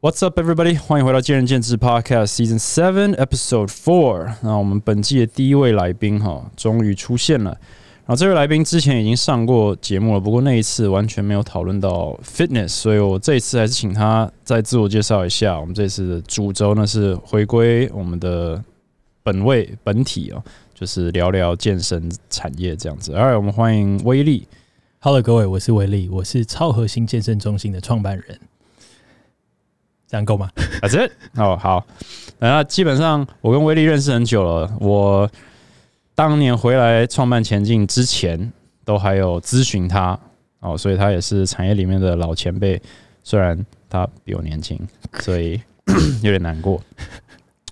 What's up, everybody？欢迎回到见仁见智 Podcast Season Seven Episode Four。那我们本季的第一位来宾哈，终于出现了。然后这位来宾之前已经上过节目了，不过那一次完全没有讨论到 fitness，所以我这一次还是请他再自我介绍一下。我们这次的主轴呢是回归我们的本位本体哦，就是聊聊健身产业这样子。All right，我们欢迎威力。Hello，各位，我是威力，我是超核心健身中心的创办人。这样够吗？That's it。哦，好。那基本上我跟威力认识很久了，我当年回来创办前进之前，都还有咨询他哦，所以他也是产业里面的老前辈，虽然他比我年轻，所以有点难过。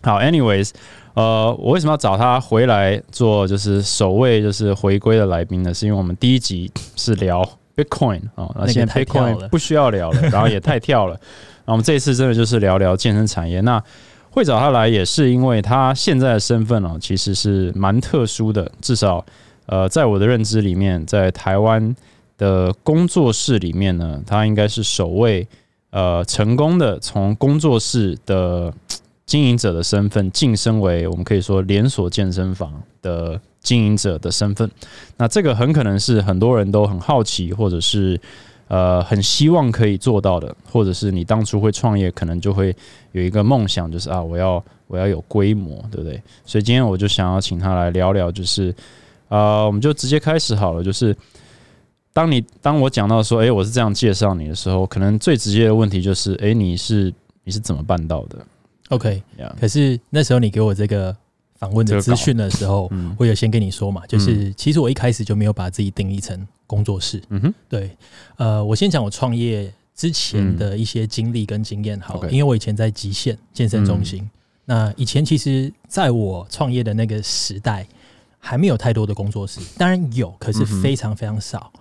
好，anyways，呃，我为什么要找他回来做就是首位就是回归的来宾呢？是因为我们第一集是聊 Bitcoin 哦，那那个现在 Bitcoin 不需要聊了，然后也太跳了。那我们这一次真的就是聊聊健身产业。那会找他来也是因为他现在的身份哦，其实是蛮特殊的，至少呃，在我的认知里面，在台湾的工作室里面呢，他应该是首位呃成功的从工作室的经营者的身份晋升为我们可以说连锁健身房的经营者的身份。那这个很可能是很多人都很好奇，或者是呃很希望可以做到的，或者是你当初会创业，可能就会有一个梦想，就是啊，我要我要有规模，对不对？所以今天我就想要请他来聊聊，就是呃，我们就直接开始好了，就是。当你当我讲到说，诶，我是这样介绍你的时候，可能最直接的问题就是，诶，你是你是怎么办到的？OK，呀、可是那时候你给我这个访问的资讯的时候，嗯我有先跟你说嘛，就是其实我一开始就没有把自己定义成工作室。嗯哼，对，呃，我先讲我创业之前的一些经历跟经验好了因为我以前在极限健身中心，那以前其实在我创业的那个时代，还没有太多的工作室，当然有，可是非常非常少。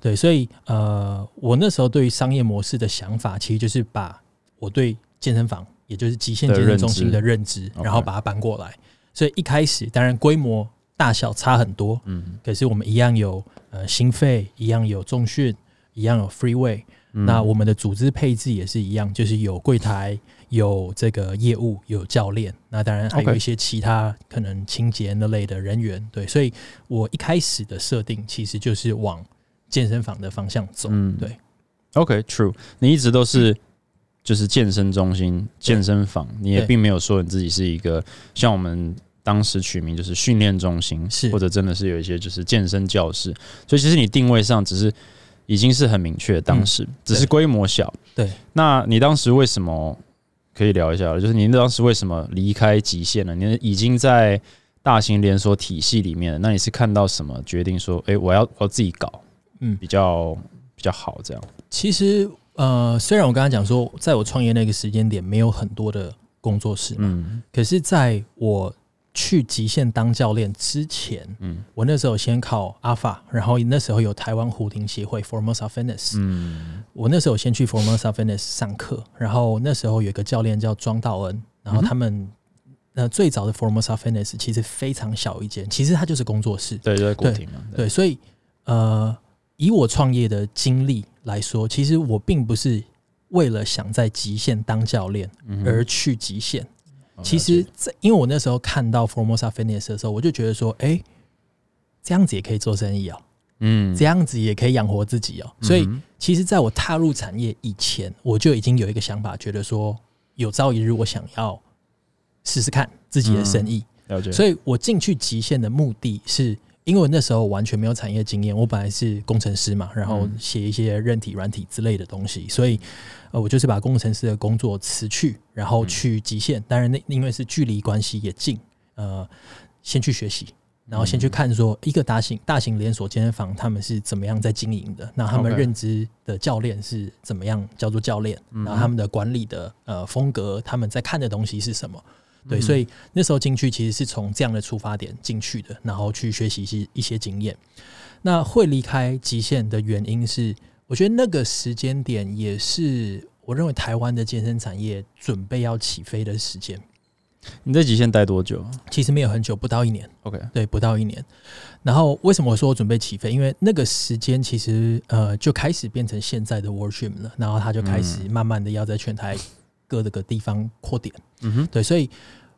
对，所以呃，我那时候对于商业模式的想法，其实就是把我对健身房，也就是极限健身中心的认知然后把它搬过来。所以一开始当然规模大小差很多，嗯。可是我们一样有呃心肺，一样有重训，一样有 free weight、那嗯我们的组织配置也是一样，就是有柜台，有这个业务，有教练，那当然还有一些其他可能清洁那类的人员。对，所以我一开始的设定其实就是往健身房的方向走。嗯。对，OK，True，、你一直都是就是健身中心、健身房，你也并没有说你自己是一个像我们当时取名就是训练中心，是或者真的是有一些就是健身教室，所以其实你定位上只是已经是很明确，当时、只是规模小。对，那你当时为什么可以聊一下？就是您当时为什么离开极限了？您已经在大型连锁体系里面了，那你是看到什么决定说，诶，我要我要自己搞，嗯比较比较好这样？其实呃，虽然我刚刚讲说，在我创业那个时间点没有很多的工作室，嗯可是在我去极限当教练之前，嗯。我那时候先考阿法，然后那时候有台湾虎庭协会 Formosa Fitness，、嗯。我那时候先去 Formosa Fitness 上课，然后那时候有一个教练叫庄道恩，然后他们、呃最早的 Formosa Fitness 其实非常小一间，其实它就是工作室，对，就在国庭嘛。对，所以呃，以我创业的经历来说，其实我并不是为了想在极限当教练而去极限。哦其实在，因为我那时候看到 Formosa Fitness 的时候，我就觉得说，哎、这样子也可以做生意哦，嗯这样子也可以养活自己哦。所以嗯，其实在我踏入产业以前，我就已经有一个想法，觉得说，有朝一日我想要试试看自己的生意。了解。所以我进去极限的目的是，因为那时候完全没有产业经验，我本来是工程师嘛，然后嗯写一些韧体、软体之类的东西，所以呃，我就是把工程师的工作辞去，然后去极限。当然，那因为是距离关系也近，呃，先去学习。然后先去看说一个大型大型连锁健身房他们是怎么样在经营的，那他们认知的教练是怎么样叫做教练，然后他们的管理的呃风格，他们在看的东西是什么？对，所以那时候进去其实是从这样的出发点进去的，然后去学习一些一些经验。那会离开极限的原因是，我觉得那个时间点也是我认为台湾的健身产业准备要起飞的时间。你在极限待多久其实没有很久，不到一年，？OK，对，不到一年。然后为什么我说我准备起飞？因为那个时间其实呃就开始变成现在的 Worship 了，然后他就开始慢慢的要在全台各的个地方扩点。嗯哼，对，所以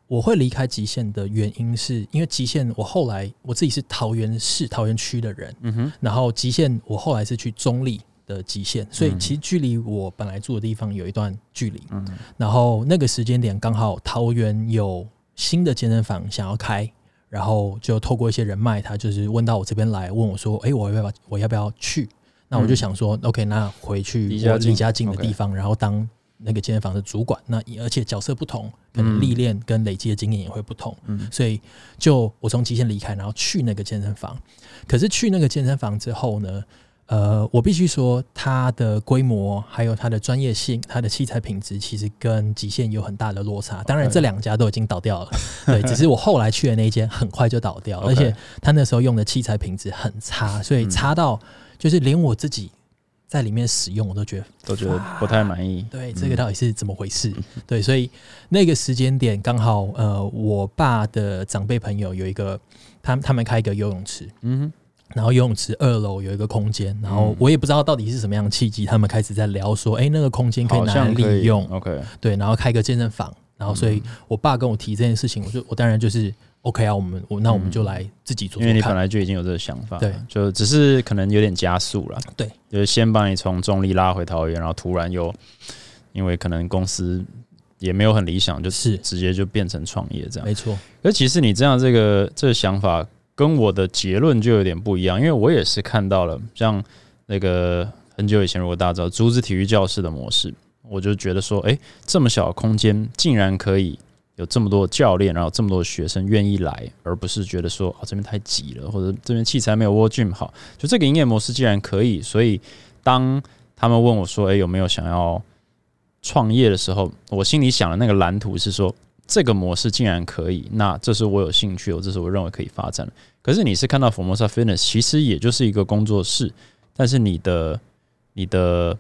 我会离开极限的原因是因为极限，我后来我自己是桃园市桃园区的人，嗯哼，然后极限我后来是去中立的极限，所以嗯其实距离我本来住的地方有一段距离。嗯然后那个时间点刚好桃园有新的健身房想要开，然后就透过一些人脉，他就是问到我这边来，问我说：“诶，我要不要我要不要去？”那我就想说、o k 那回去离家近的 OK 地方，然后当那个健身房的主管。那而且角色不同，可嗯能历练跟累积的经验也会不同。嗯所以就我从极限离开，然后去那个健身房。可是去那个健身房之后呢，呃，我必须说，它的规模还有它的专业性，它的器材品质，其实跟极限有很大的落差。当然，这两家都已经倒掉了，对，只是我后来去的那一间很快就倒掉而且他那时候用的器材品质很差，所以嗯差到就是连我自己在里面使用，我都觉得都觉得不太满意。对，这个到底是怎么回事？对，所以那个时间点刚好，呃，我爸的长辈朋友有一个，他他们开一个游泳池，嗯然后游泳池二楼有一个空间，然后我也不知道到底是什么样的契机，他们开始在聊说，哎、那个空间可以拿来利用，OK，对，然后开个健身房，然后所以我爸跟我提这件事情，我就我当然就是 OK 啊，我们我那我们就来自己做因为你本，来就已经有这个想法，对，就只是可能有点加速了，对，就是先把你从中立拉回桃园，然后突然又因为可能公司也没有很理想，就是直接就变成创业这样。没错，可其实你这样这个这个想法跟我的结论就有点不一样，因为我也是看到了像那个很久以前，如果大家知道竹子体育教室的模式，我就觉得说，诶，这么小的空间竟然可以有这么多教练，然后这么多学生愿意来，而不是觉得说啊这边太挤了，或者这边器材没有 w o r Gym 好，就这个营业模式既然可以，所以当他们问我说，诶，有没有想要创业的时候，我心里想的那个蓝图是说，这个模式竟然可以，那这是我有兴趣，这是我认为可以发展的。可是你是看到 Formosa Fitness，其实也就是一个工作室，但是你的你的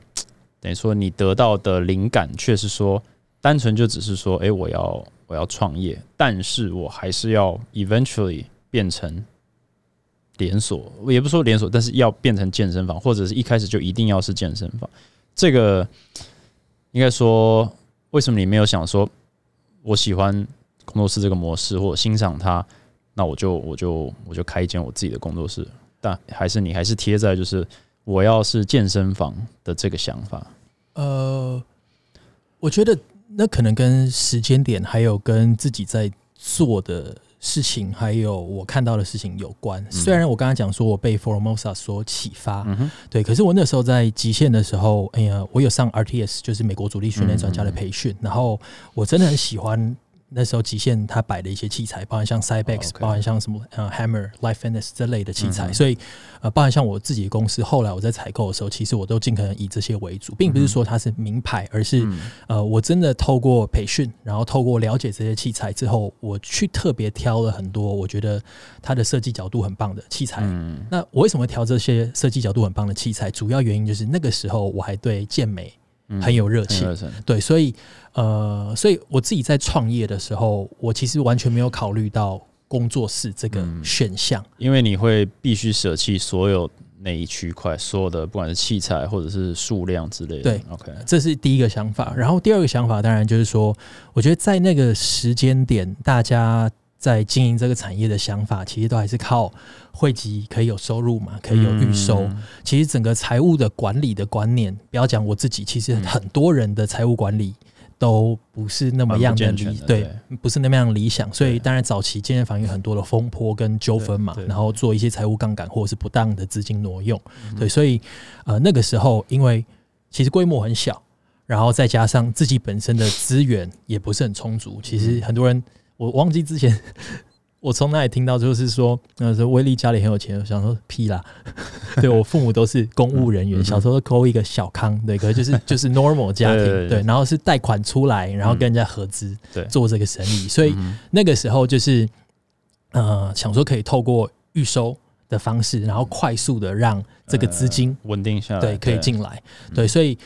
等于说你得到的灵感却是说，单纯就只是说，诶，我要我要创业，但是我还是要 eventually 变成连锁，也不说连锁，但是要变成健身房，或者是一开始就一定要是健身房。这个应该说，为什么你没有想说，我喜欢工作室这个模式，或者欣赏它，那我就我就我就开一间我自己的工作室？但还是你还是贴在就是我要是健身房的这个想法。呃，我觉得那可能跟时间点，还有跟自己在做的事情，还有我看到的事情有关。虽然我刚才讲说我被 Formosa 所启发，嗯，对，可是我那时候在极限的时候，哎呀，我有上 RTS，就是美国主力训练专家的培训，然后我真的很喜欢。那时候极限他摆的一些器材，包含像 Cybex，、包含像什么呃 Hammer、Life Fitness 这类的器材，嗯所以呃，包含像我自己的公司，后来我在采购的时候，其实我都尽可能以这些为主，并不是说它是名牌，而是、嗯。呃，我真的透过培训，然后透过了解这些器材之后，我去特别挑了很多我觉得它的设计角度很棒的器材。嗯。那我为什么挑这些设计角度很棒的器材？主要原因就是那个时候我还对健美嗯很有热情，对，所以呃，所以我自己在创业的时候，我其实完全没有考虑到工作室这个嗯选项。因为你会必须舍弃所有那一区块，所有的不管是器材或者是数量之类的。对，OK，这是第一个想法。然后第二个想法，当然就是说，我觉得在那个时间点，大家在经营这个产业的想法，其实都还是靠汇集可以有收入嘛，可以有预收。嗯其实整个财务的管理的观念，不要讲我自己，其实嗯很多人的财务管理都不是那么样的理对对，不是那么样理想。所以对当然早期健身房有很多的风波跟纠纷嘛然后做一些财务杠杆或者是不当的资金挪用。嗯对，所以呃那个时候因为其实规模很小，然后再加上自己本身的资源也不是很充足，其嗯实很多人我忘记之前。我从那里听到，就是说，那时候威利家里很有钱，我想说屁啦，对我父母都是公务人员，嗯小时候抠一个小康，对，可是就是就是 normal 家庭，对然后是贷款出来，然后跟人家合资对。做这个生意，所以嗯那个时候就是呃想说可以透过预收的方式，然后快速的让这个资金呃稳定下来，对可以进来，对，所以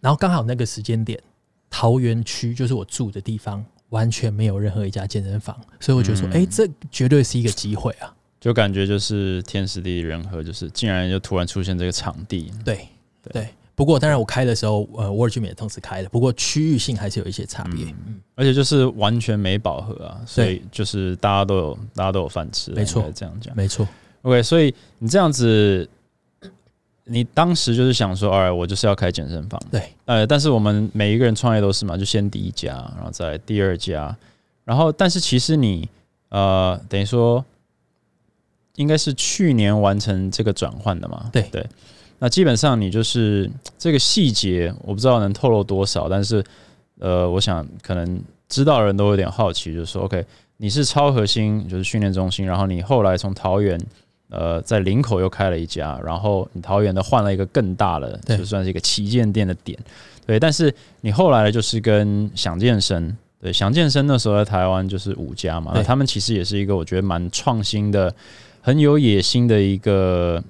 然后刚好那个时间点，桃园区就是我住的地方。完全没有任何一家健身房，所以我觉得说，嗯哎、这绝对是一个机会啊！就感觉就是天时地利人和，就是竟然就突然出现这个场地，对对对，不过当然我开的时候，呃，Word Gym 也同时开了，不过区域性还是有一些差别。嗯，而且就是完全没饱和啊，所以就是大家都有大家都有饭吃，没错，这样讲没错。OK，所以你这样子，你当时就是想说，哎，我就是要开健身房。对，呃，但是我们每一个人创业都是嘛，就先第一家，然后再第二家，然后但是其实你呃，等于说应该是去年完成这个转换的嘛？对对。那基本上你就是这个细节，我不知道能透露多少，但是呃，我想可能知道的人都有点好奇，就是说，OK，你是超核心，就是训练中心，然后你后来从桃园呃在林口又开了一家，然后你桃园的换了一个更大的，就算是一个旗舰店的点，对，但是你后来就是跟想健身，对，想健身那时候在台湾就是五家嘛，那他们其实也是一个我觉得蛮创新的、很有野心的一个。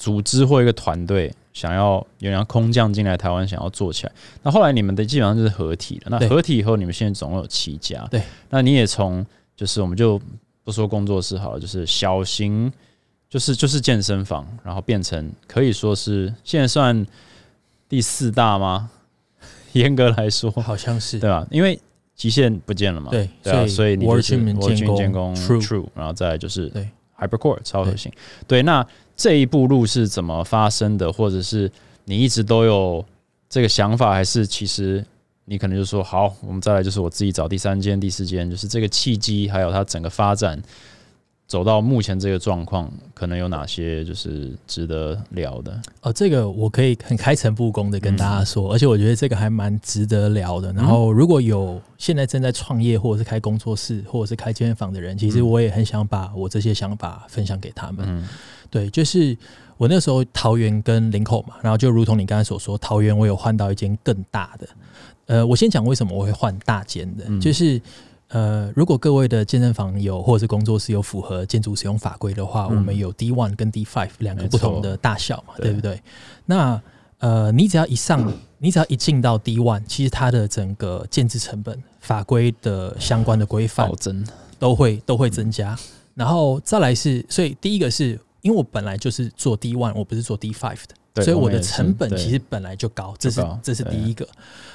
组织或一个团队想要有人空降进来台湾，想要做起来。那后来你们的基本上就是合体了。那合体以后，你们现在总共有七家。对，那你也从就是我们就不说工作室好了，就是小型，就是就是健身房，然后变成可以说是现在算第四大吗？严格来说，好像是对吧？因为极限不见了嘛。对，对啊，所以你就是我军建工 True，然后再就是对 Hypercore 超核心。对，那。这一步路是怎么发生的？或者是你一直都有这个想法，还是其实你可能就说好，我们再来就是我自己找第三间、第四间，就是这个契机，还有它整个发展走到目前这个状况，可能有哪些就是值得聊的？哦，这个我可以很开诚布公的跟大家说，而且我觉得这个还蛮值得聊的。然后如果有现在正在创业，或者是开工作室，或者是开健身房的人，其实我也很想把我这些想法分享给他们。对，就是我那时候桃园跟林口嘛，然后就如同你刚才所说，桃园我有换到一间更大的。呃，我先讲为什么我会换大间的，就是呃，如果各位的健身房有或者是工作室有符合建筑使用法规的话，我们有 D one 跟 D five 两个不同的大小嘛，对不对？那呃，你只要一上，你只要一进到 D one，其实它的整个建制成本、法规的相关的规范都会都会增加。然后再来是，所以第一个是。因为我本来就是做 D one，我不是做 D five 的，所以我的成本其实本来就高，这是这是第一个。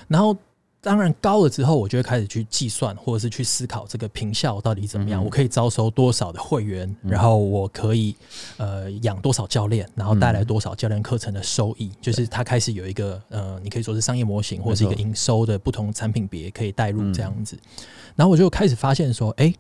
然后当然高了之后，我就会开始去计算，或者是去思考这个平效到底怎么样，我可以招收多少的会员，然后我可以呃养多少教练，然后带来多少教练课程的收益。就是它开始有一个呃，你可以说是商业模型，或者是一个营收的不同产品别可以带入这样子。然后我就开始发现说，哎，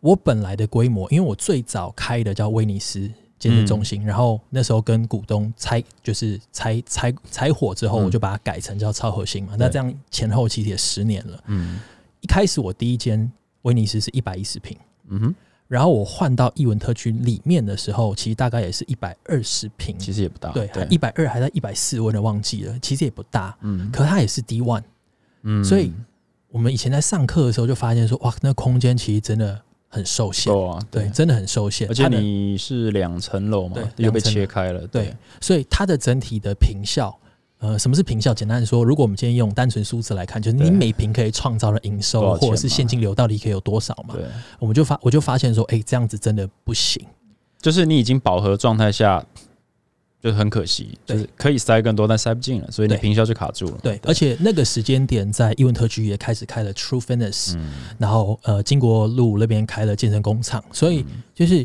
我本来的规模，因为我最早开的叫威尼斯。健身中心，然后那时候跟股东拆，就是拆拆拆伙之后，我就把它改成叫超核心嘛。那这样前后其实也十年了。嗯，一开始我第一间威尼斯是一百一十平，嗯哼，然后我换到艺文特区里面的时候，其实大概也是一百二十平，其实也不大，对，一百二还在一百四，我有点忘记了，其实也不大，嗯，可它也是 D one，嗯，所以我们以前在上课的时候就发现说，哇，那空间其实真的。很受限，对，真的很受限。而且你是两层楼嘛，又被切开了，对，所以它的整体的平效，呃，什么是平效？简单的说，如果我们今天用单纯数字来看，就是你每平可以创造的营收或者是现金流到底可以有多少嘛？对，我们就发我就发现说，哎，这样子真的不行，就是你已经饱和状态下。就是很可惜，就是可以塞更多，但塞不进了，所以你平销就卡住了。对，而且那个时间点，在伊文特区也开始开了 True Fitness，然后呃，金国路那边开了健身工厂，所以就是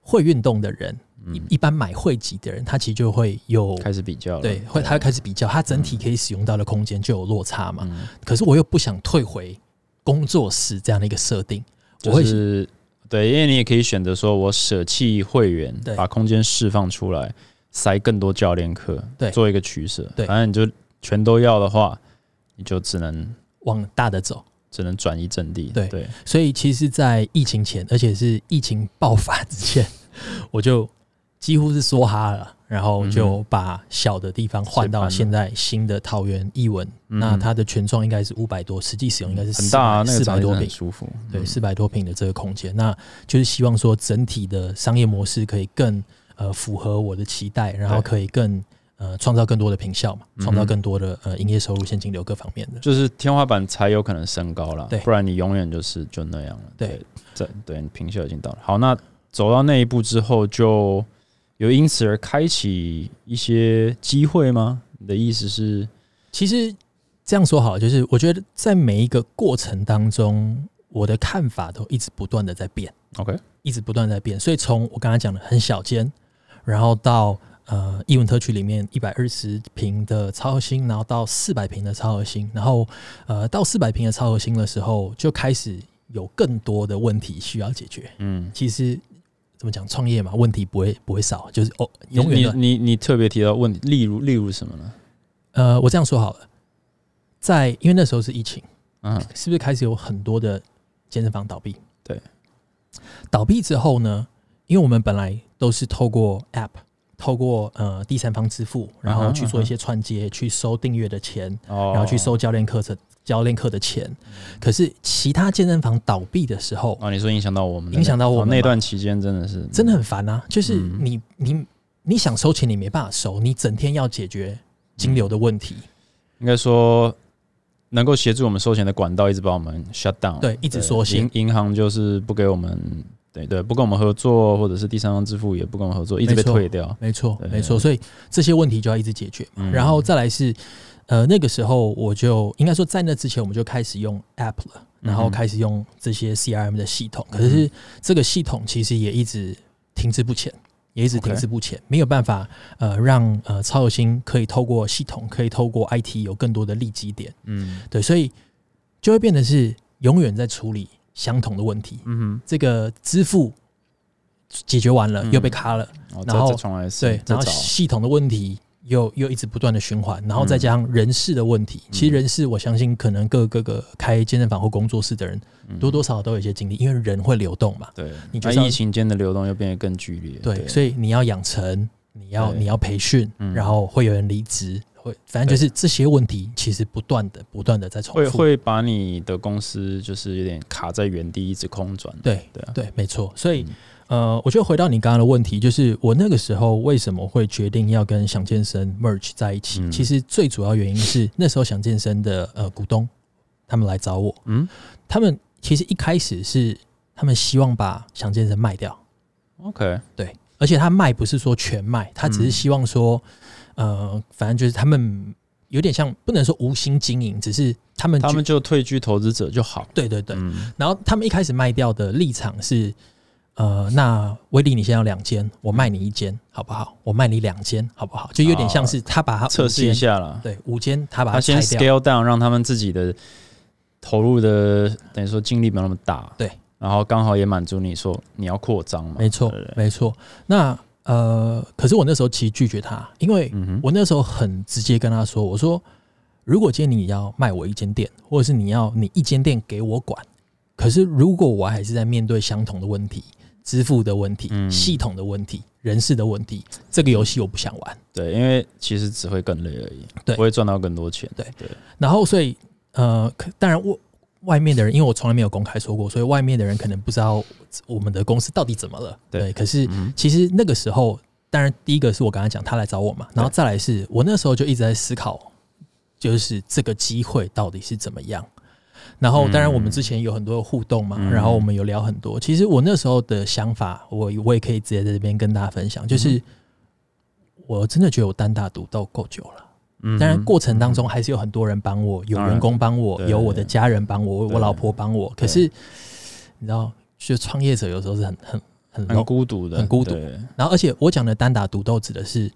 会运动的人，一一般买会籍的人，他其实就会有开始比较，对，会他会开始比较，他整体可以使用到的空间就有落差嘛。可是我又不想退回工作室这样的一个设定，我会是对，因为你也可以选择说我舍弃会员，把空间释放出来。塞更多教练课，对，做一个取舍。对，反正你就全都要的话，你就只能往大的走，只能转移阵地。对对，所以其实，在疫情前，而且是疫情爆发之前，我就几乎是梭哈了，然后就把小的地方换到现在新的桃园艺文。那它的全幢应该是五百多，实际使用应该是很大，四百多平，舒服。对，四百多平的这个空间，那就是希望说整体的商业模式可以更。呃，符合我的期待，然后可以更呃创造更多的平效嘛，创造更多的呃营业收入、现金流各方面的，就是天花板才有可能升高了，对，不然你永远就是就那样了。对，这对平效已经到了。好，那走到那一步之后，就有因此而开启一些机会吗？你的意思是，其实这样说好了，就是我觉得在每一个过程当中，我的看法都一直不断的在变，OK，一直不断在变。所以从我刚才讲的很小间，然后到呃艺文特区里面一百二十平的超核心，然后到四百平的超核心，然后呃到四百平的超核心的时候，就开始有更多的问题需要解决。嗯，其实怎么讲，创业嘛，问题不会不会少，就是哦，永远的。你你你特别提到问题，例如例如什么呢？呃，我这样说好了，在因为那时候是疫情，嗯是不是开始有很多的健身房倒闭？对，倒闭之后呢，因为我们本来都是透过 App，透过呃第三方支付，然后去做一些串接，去收订阅的钱，哦，然后去收教练课程、教练课的钱。可是其他健身房倒闭的时候，啊，你说影响到我们，影响到我们哦那段期间真的是真的很烦啊！就是嗯你你你想收钱，你没办法收，你整天要解决金流的问题。应该说能够协助我们收钱的管道一直把我们 shut down，对一直缩行银银行就是不给我们，对对，不跟我们合作，或者是第三方支付也不跟我们合作，一直被退掉。没错，没错，所以这些问题就要一直解决嘛。嗯然后再来是，呃，那个时候我就应该说，在那之前我们就开始用 App 了，然后开始用这些 CRM 的系统。可嗯是这个系统其实也一直停滞不前，也一直停滞不前，没有办法呃让呃超有心可以透过系统，可以透过 IT 有更多的利基点。嗯对，所以就会变得是永远在处理相同的问题。嗯这个支付解决完了，嗯又被卡了。然后对，然后系统的问题又又一直不断的循环，然后再加上人事的问题。其实人事，我相信可能各各个开健身房或工作室的人嗯多多少少都有一些经历，因为人会流动嘛。对，你就是要那疫情间的流动又变得更剧烈，对，所以你要养成，你要你要培训，嗯然后会有人离职，会反正就是这些问题其实不断的不断的在重复。会会把你的公司就是有点卡在原地，一直空转。对对啊，对，没错。所以嗯呃，我觉得回到你刚刚的问题，就是我那个时候为什么会决定要跟想健身 merge 在一起？嗯。其实最主要原因是那时候想健身的呃股东他们来找我，嗯。他们其实一开始是他们希望把想健身卖掉，，OK，对，而且他卖不是说全卖，他只是嗯希望说，呃，反正就是他们有点像不能说无心经营，只是他们他们就退居投资者就好。对对对，嗯。然后他们一开始卖掉的立场是，呃，那威力你现在有两间，我卖你一间好不好？我卖你两间好不好？就有点像是他把它测试一，下了。对，五间他把它拆掉，scale down，让他们自己的投入的等于说精力没有那么大。对，然后刚好也满足你说你要扩张嘛。没错没错。那呃，可是我那时候其实拒绝他，因为我那时候很直接跟他说，我说如果今天你要卖我一间店，或者是你要你一间店给我管，可是如果我还是在面对相同的问题。支付的问题、嗯系统的问题、人事的问题，这个游戏我不想玩。对，因为其实只会更累而已，对不会赚到更多钱。对对，然后所以呃，可当然我外面的人，因为我从来没有公开说过，所以外面的人可能不知道我们的公司到底怎么了。对可是嗯其实那个时候，当然第一个是我刚才讲他来找我嘛，然后再来是我那时候就一直在思考，就是这个机会到底是怎么样。然后，当然我们之前有很多的互动嘛，嗯。然后我们有聊很多。其实我那时候的想法，我我也可以直接在这边跟大家分享，就是我真的觉得我单打独斗够久了。嗯当然，过程当中还是有很多人帮我，有员工帮我，有我的家人帮我，对我老婆帮我。可是你知道，就创业者有时候是很很很很孤独的，很孤独。然后，而且我讲的单打独斗指的是，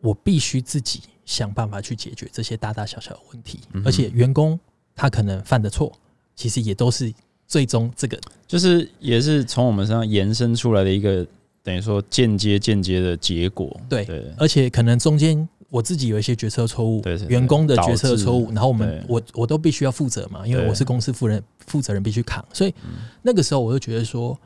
我必须自己想办法去解决这些大大小小的问题，嗯而且员工他可能犯的错，其实也都是最终这个就是也是从我们身上延伸出来的一个等于说间接间接的结果。对对，而且可能中间我自己有一些决策错误员工的决策错误然后我们我我都必须要负责嘛，因为我是公司负责人，负责人必须扛，所以嗯。那个时候我就觉得说，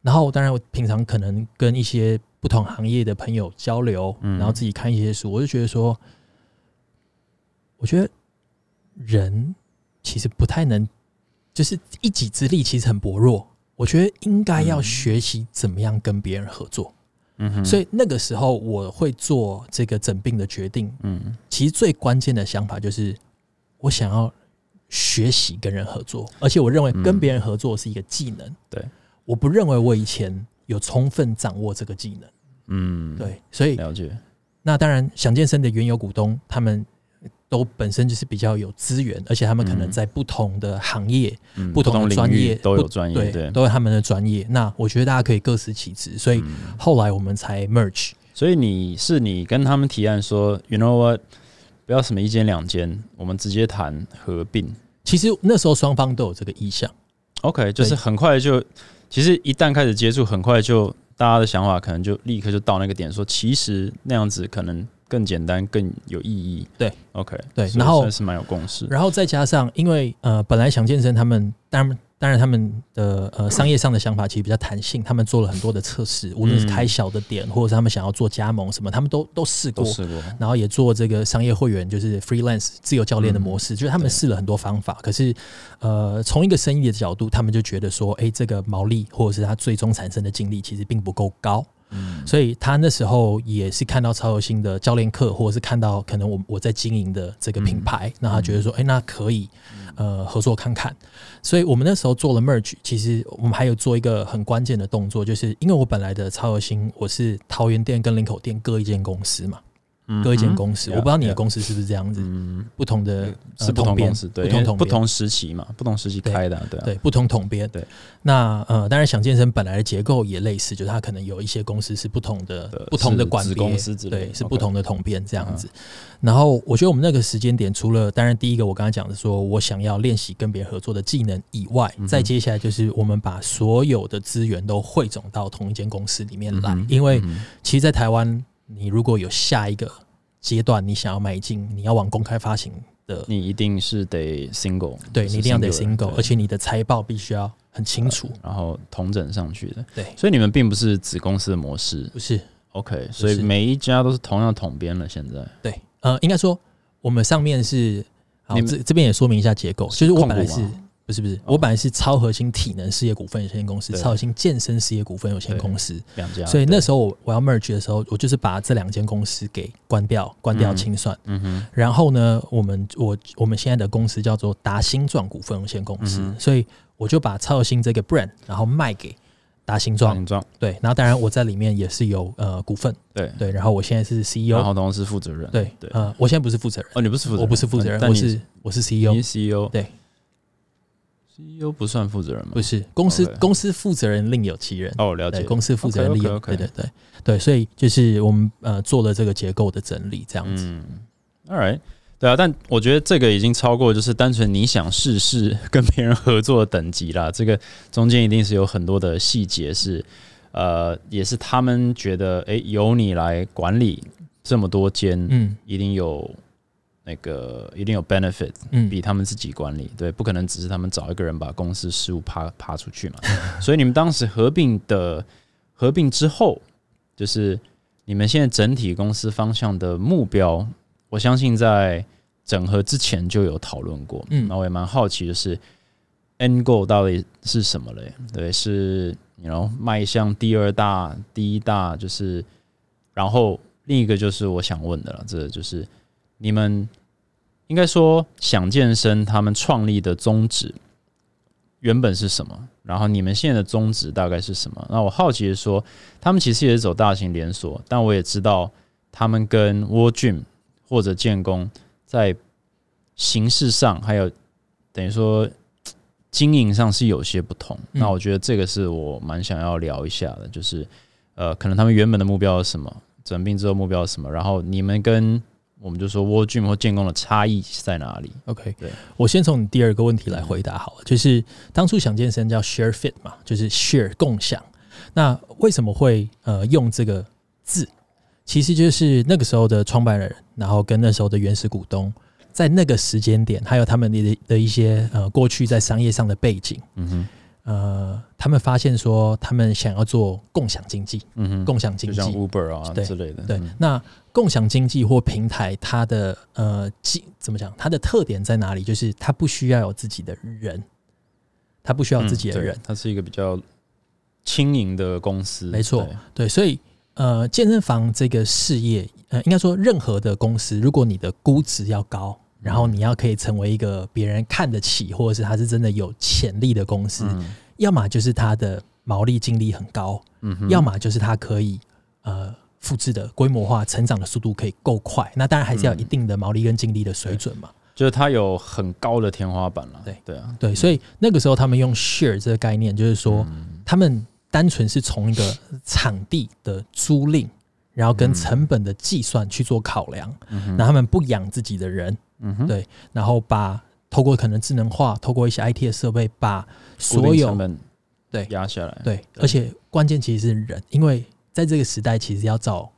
然后当然我平常可能跟一些不同行业的朋友交流，嗯。然后自己看一些书，我就觉得说，我觉得人其实不太能，就是一己之力其实很薄弱，我觉得应该要嗯学习怎么样跟别人合作。嗯哼，所以那个时候我会做这个整病的决定。嗯其实最关键的想法就是，我想要学习跟人合作，而且我认为跟别人合作是一个技能。对，我不认为我以前有充分掌握这个技能。嗯，对，所以了解。那当然，想健身的原有股东他们都本身就是比较有资源，而且他们可能在不同的行业、嗯不同的专业都有专业，对，对，都有他们的专业。那我觉得大家可以各司其职，所以嗯后来我们才 merge。所以你是你跟他们提案说，you know what，不要什么一间两间，我们直接谈合并。其实那时候双方都有这个意向。OK，就是很快就，其实一旦开始接触，很快就大家的想法可能就立刻就到那个点，说其实那样子可能更简单、更有意义。对，OK，对然后是蛮有共识。然后再加上，因为呃，本来想健身他们当然当然他们的呃商业上的想法其实比较弹性，他们做了很多的测试，无论是开小的点，或者是他们想要做加盟什么，他们都都试过。试过，然后也做这个商业会员，就是 freelance 自由教练的模式，就是他们对试了很多方法。可是，呃，从一个生意的角度，他们就觉得说，哎，这个毛利或者是它最终产生的净利其实并不够高。嗯。所以他那时候也是看到超有新的教练课，或者是看到可能我我在经营的这个品牌，那他觉得说，哎、那可以呃合作看看。所以我们那时候做了 merge，其实我们还有做一个很关键的动作，就是因为我本来的超有新我是桃园店跟林口店各一间公司嘛，嗯各一间公司，嗯我不知道你的公司是不是这样子，嗯，不同的、呃是不同统编公司，对，不同不同时期嘛，不同时期对开的啊，对啊，对，不同统编。对，那呃，当然想健身本来的结构也类似，就是它可能有一些公司是不同的的、不同的子管别公司之类对，是不同的统编这样子。然后我觉得我们那个时间点，除了当然第一个我刚才讲的，说我想要练习跟别人合作的技能以外，嗯再接下来就是我们把所有的资源都汇总到同一间公司里面来，嗯因为嗯其实，在台湾，你如果有下一个阶段你想要买进，你要往公开发行的你一定是得 single，对你一定要得 singular，single，而且你的财报必须要很清楚。然后同整上去的，对。所以你们并不是子公司的模式。不是，，OK，所以每一家都是同样统编了，现在。对，呃，应该说我们上面是，好，你们这这边也说明一下结构，就是我本来是不是不是，哦。我本来是超核心体能事业股份有限公司、超核心健身事业股份有限公司，两家，所以那时候我我要 merge 的时候，我就是把这两间公司给关掉，关掉嗯清算。嗯哼，然后呢，我们我我们现在的公司叫做达新壮股份有限公司，嗯所以我就把超核心这个 brand，然后卖给达新壮，形状，对，然后当然我在里面也是有呃股份，对，对，然后我现在是 CEO，然后同时负责人，对对，呃，我现在不是负责人，哦，你不是负责人，我不是负责人，我是我是 CEO，你是 CEO，对，CEO 不算负责人吗？不是公司公司负责人另有其人，哦，了解。对，，公司负责人另有对对对。对，所以就是我们呃做了这个结构的整理，这样子，嗯，All right，对啊，但我觉得这个已经超过就是单纯你想试试 跟别人合作的等级啦。这个中间一定是有很多的细节是，呃，也是他们觉得，诶，由你来管理这么多间，嗯。一定有那个一定有 benefit，嗯，比他们自己管理，对，不可能只是他们找一个人把公司事务爬爬出去嘛。所以你们当时合并的合并之后，就是你们现在整体公司方向的目标，我相信在整合之前就有讨论过。嗯那我也蛮好奇，就是 end goal 到底是什么嘞？对，是你 you know 迈向第二大、第一大，就是然后另一个就是我想问的了，这就是你们应该说想健身他们创立的宗旨原本是什么？然后你们现在的宗旨大概是什么？那我好奇的说，他们其实也是走大型连锁，但我也知道他们跟 World Gym 或者建工在形式上还有等于说经营上是有些不同。嗯那我觉得这个是我蛮想要聊一下的，就是呃，可能他们原本的目标是什么，整病之后目标是什么，然后你们跟我们就说 World Gym 或建工的差异在哪里？OK，对我先从你第二个问题来回答好了，就是当初想健身叫 share fit 嘛，就是 share 共享。那为什么会呃用这个字？其实就是那个时候的创办人，然后跟那时候的原始股东，在那个时间点，还有他们的的一些呃过去在商业上的背景，嗯哼，呃，他们发现说他们想要做共享经济，嗯哼，共享经就像济。Uber 啊对之类的，对嗯，那共享经济或平台，它的呃，基怎么讲？它的特点在哪里？就是它不需要有自己的人，它不需要自己的人嗯。它是一个比较轻盈的公司，没错对对，所以呃，健身房这个事业，呃，应该说任何的公司，如果你的估值要高，然后你要可以成为一个别人看得起，或者是它是真的有潜力的公司，嗯。要么就是它的毛利净利很高，嗯，要么就是它可以呃复制的规模化成长的速度可以够快，那当然还是要一定的毛利跟净利的水准嘛。就是它有很高的天花板了。对对啊，对，所以那个时候他们用 share 这个概念，就是说他们单纯是从一个场地的租赁，然后跟成本的计算去做考量，然后他们不养自己的人，嗯哼，对，然后把透过可能智能化，透过一些 IT 的设备，把所有成本对压下来。对，而且关键其实是人，因为在这个时代，其实要找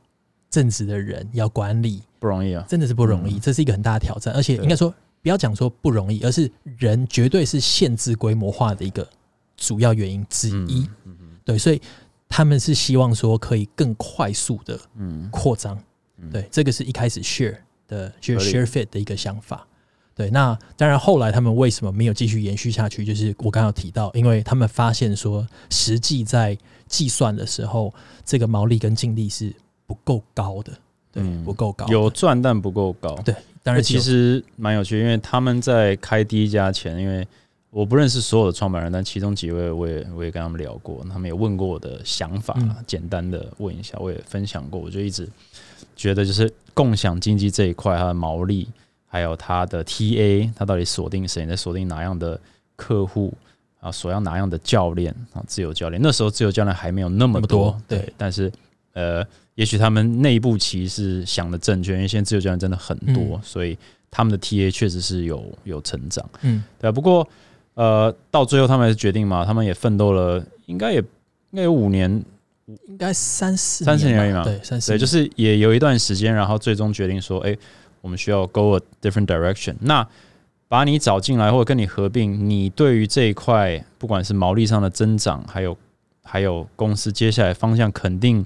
正直的人，要管理，不容易啊。真的是不容易，这是一个很大的挑战。而且应该说，不要讲说不容易，而是人绝对是限制规模化的一个主要原因之一。嗯对，所以他们是希望说可以更快速的嗯扩张。对，这个是一开始 share 的，就是 share fit 的一个想法。对，那当然后来他们为什么没有继续延续下去？就是我刚刚有提到，因为他们发现说，实际在计算的时候，这个毛利跟净利是不够高的，对，嗯不够高。有赚但不够高。对，当然其实蛮有趣，因为他们在开第一家前，因为我不认识所有的创办人，但其中几位我也我也跟他们聊过，他们也问过我的想法，嗯简单的问一下，我也分享过，我就一直觉得就是共享经济这一块，它的毛利，还有它的 TA，它到底锁定谁，在锁定哪样的客户啊，锁定哪样的教练啊，自由教练，那时候自由教练还没有那么多多，对，但是呃，也许他们内部其实想的正确，因为现在自由教练真的很多，嗯。所以他们的 TA 确实是有有成长，嗯，对啊、不过呃，到最后他们还是决定嘛，他们也奋斗了，应该也应该有五年，应该三四三四年而已嘛吧对，三四对，就是也有一段时间，然后最终决定说，哎、我们需要 go a different direction。那把你找进来或者跟你合并，你对于这一块不管是毛利上的增长，还有还有公司接下来方向，肯定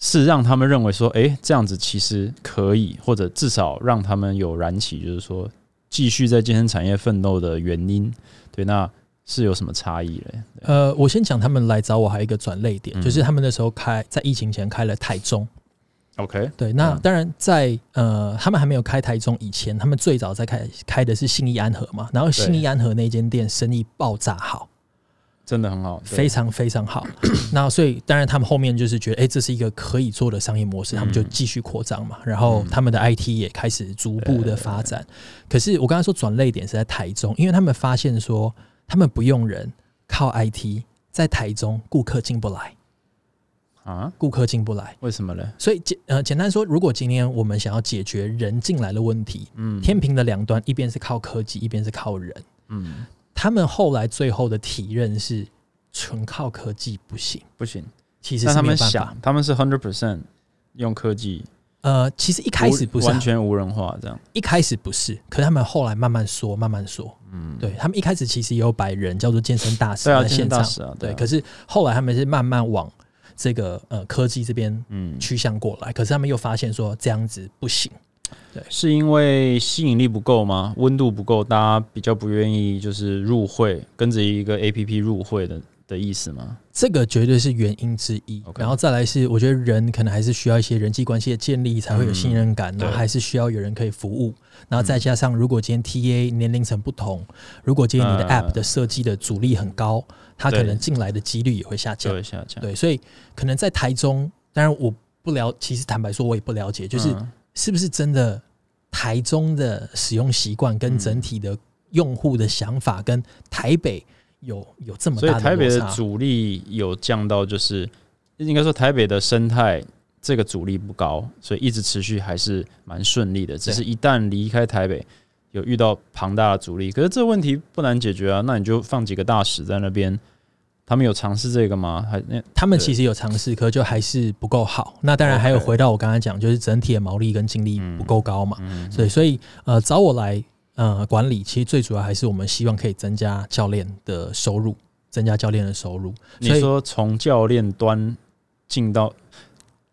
是让他们认为说，哎、这样子其实可以，或者至少让他们有燃起，就是说继续在健身产业奋斗的原因。对，那是有什么差异嘞？呃，我先讲他们来找我还有一个转类点，嗯。就是他们那时候开在疫情前开了台中，OK，对，那嗯。当然在呃他们还没有开台中以前，他们最早在开开的是信义安和嘛，然后信义安和那间店生意爆炸好，真的很好，非常非常好。那所以当然他们后面就是觉得，哎、这是一个可以做的商业模式，他们就继续扩张嘛。然后他们的 IT 也开始逐步的发展。可是我刚才说转类点是在台中，因为他们发现说，他们不用人，靠 IT，在台中顾客进不来，啊？顾客进不来。为什么呢？所以简呃简单说，如果今天我们想要解决人进来的问题，嗯天平的两端，一边是靠科技，一边是靠人。嗯，他们后来最后的体认是，纯靠科技不行，不行。其实他们想，。他们是 hundred percent 用科技，呃，其实一开始不是啊完全无人化这样。一开始不是，可是他们后来慢慢说，慢慢说。嗯，对他们一开始其实也有摆人叫做健身大使对啊，健身在现场，对。啊可是后来他们是慢慢往这个呃科技这边嗯，趋向过来，可是他们又发现说这样子不行。对是因为吸引力不够吗？温度不够，大家比较不愿意就是入会，跟着一个 A P P 入会的的意思吗？这个绝对是原因之一然后再来是，我觉得人可能还是需要一些人际关系的建立，才会有信任感，嗯。然后对还是需要有人可以服务，然后再加上如果今天 TA 年龄层不同，如果今天你的嗯 App 的设计的阻力很高，它可能进来的几率也会下降。会下降。对，所以可能在台中，当然我不了，其实坦白说，我也不了解，就是嗯。是不是真的台中的使用习惯跟嗯。整体的用户的想法跟台北有有这么所以大台北的？阻力有降到，就是应该说台北的生态这个阻力不高，所以一直持续还是蛮顺利的。只是一旦离开台北，有遇到庞大的阻力，可是这个问题不难解决啊，那你就放几个大使在那边。他们有尝试这个吗？还那他们其实有尝试，可就还是不够好。那当然还有回到我刚才讲，就是整体的毛利跟净利不够高嘛。嗯所以，所以呃，找我来呃管理，其实最主要还是我们希望可以增加教练的收入，增加教练的收入。你说从教练端进到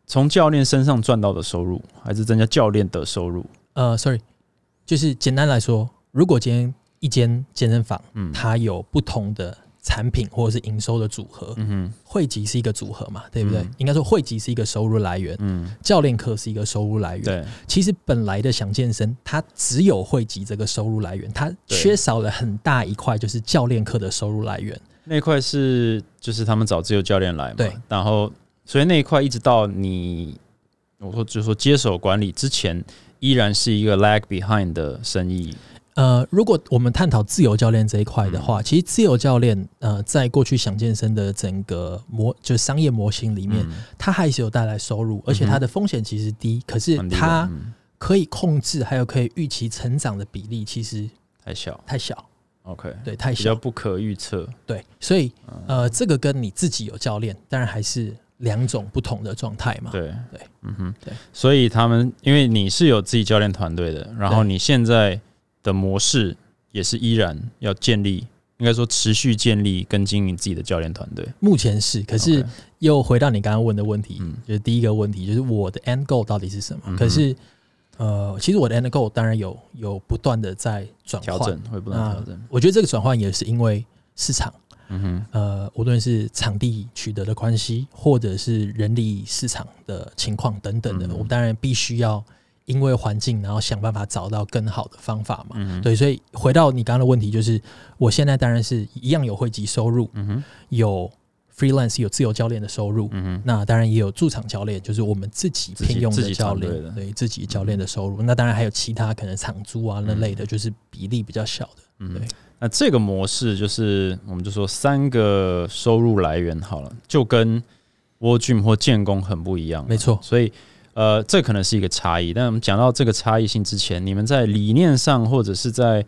从教练身上赚到的收入，还是增加教练的收入？呃，sorry，就是简单来说，如果今天一间健身房，嗯它有不同的产品或者是营收的组合，嗯哼，汇集是一个组合嘛，对不对？嗯应该说汇集是一个收入来源，嗯，教练课是一个收入来源。对，其实本来的想健身，它只有汇集这个收入来源，它缺少了很大一块，就是教练课的收入来源。那块是就是他们找自由教练来嘛，对，然后所以那一块一直到你，我说就是说接手管理之前，依然是一个 lag behind 的生意。呃，如果我们探讨自由教练这一块的话，其实自由教练呃，在过去想健身的整个模就商业模型里面，它还是有带来收入，而且它的风险其实低，可是它可以控制还有可以预期成长的比例其实太小。太小。OK，对，太小，比较不可预测。对，所以呃，这个跟你自己有教练，当然还是两种不同的状态嘛。对。对，嗯哼，对。所以他们因为你是有自己教练团队的，然后你现在。的模式也是依然要建立，应该说持续建立跟经营自己的教练团队。目前是，可是又回到你刚刚问的问题，就是第一个问题，就是我的 end goal 到底是什么？可是，呃，其实我的 end goal 当然有有不断的在转换，会不断调整。我觉得这个转换也是因为市场，嗯哼，呃，无论是场地取得的关系，或者是人力市场的情况等等的，我们当然必须要。因为环境，然后想办法找到更好的方法嘛。对，所以回到你刚刚的问题，就是我现在当然是一样有会籍收入，有 freelance 有自由教练的收入，那当然也有驻场教练，就是我们自己聘用的教练，对自己教练的收入。那当然还有其他可能场租啊那类的，就是比例比较小的。对，那这个模式就是我们就说三个收入来源好了，就跟 w Gym 或建工很不一样。没错，所以。呃，这可能是一个差异。但我们讲到这个差异性之前，你们在理念上，或者是在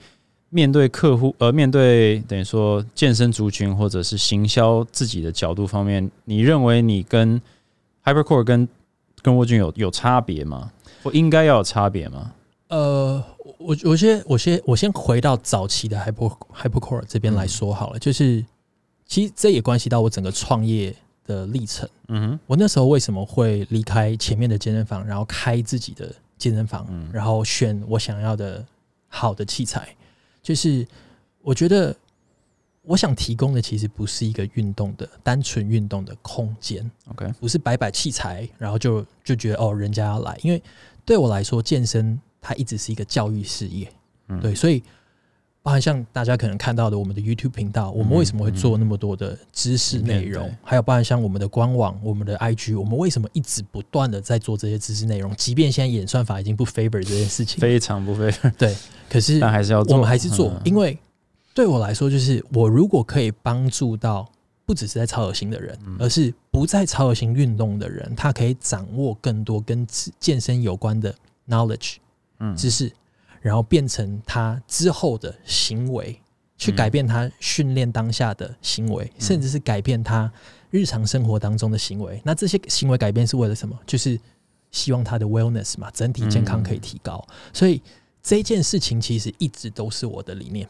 面对客户，呃，面对等于说健身族群，或者是行销自己的角度方面，你认为你跟 Hypercore 跟跟沃俊有有差别吗？或应该要有差别吗？呃，我我先我先我先回到早期的 Hyper Hypercore 这边来说好了，就是其实这也关系到我整个创业。的历程，嗯哼，我那时候为什么会离开前面的健身房，然后开自己的健身房，然后选我想要的好的器材，就是我觉得我想提供的其实不是一个运动的单纯运动的空间，OK，不是摆摆器材，然后就就觉得哦，人家要来，因为对我来说，健身它一直是一个教育事业，对，所以。包含像大家可能看到的我们的 YouTube 频道，我们为什么会做那么多的知识内容？还有包含像我们的官网、我们的 IG，我们为什么一直不断的在做这些知识内容？即便现在演算法已经不 favor 这件事情，非常不 favor。对，可是 但还是要做，我们还是做，因为对我来说，就是我如果可以帮助到不只是在超有型的人，而是不在超有型运动的人，他可以掌握更多跟健身有关的 knowledge，嗯，知识。然后变成他之后的行为，去改变他训练当下的行为，甚至是改变他日常生活当中的行为。那这些行为改变是为了什么？就是希望他的 wellness 嘛，整体健康可以提高。所以这件事情其实一直都是我的理念。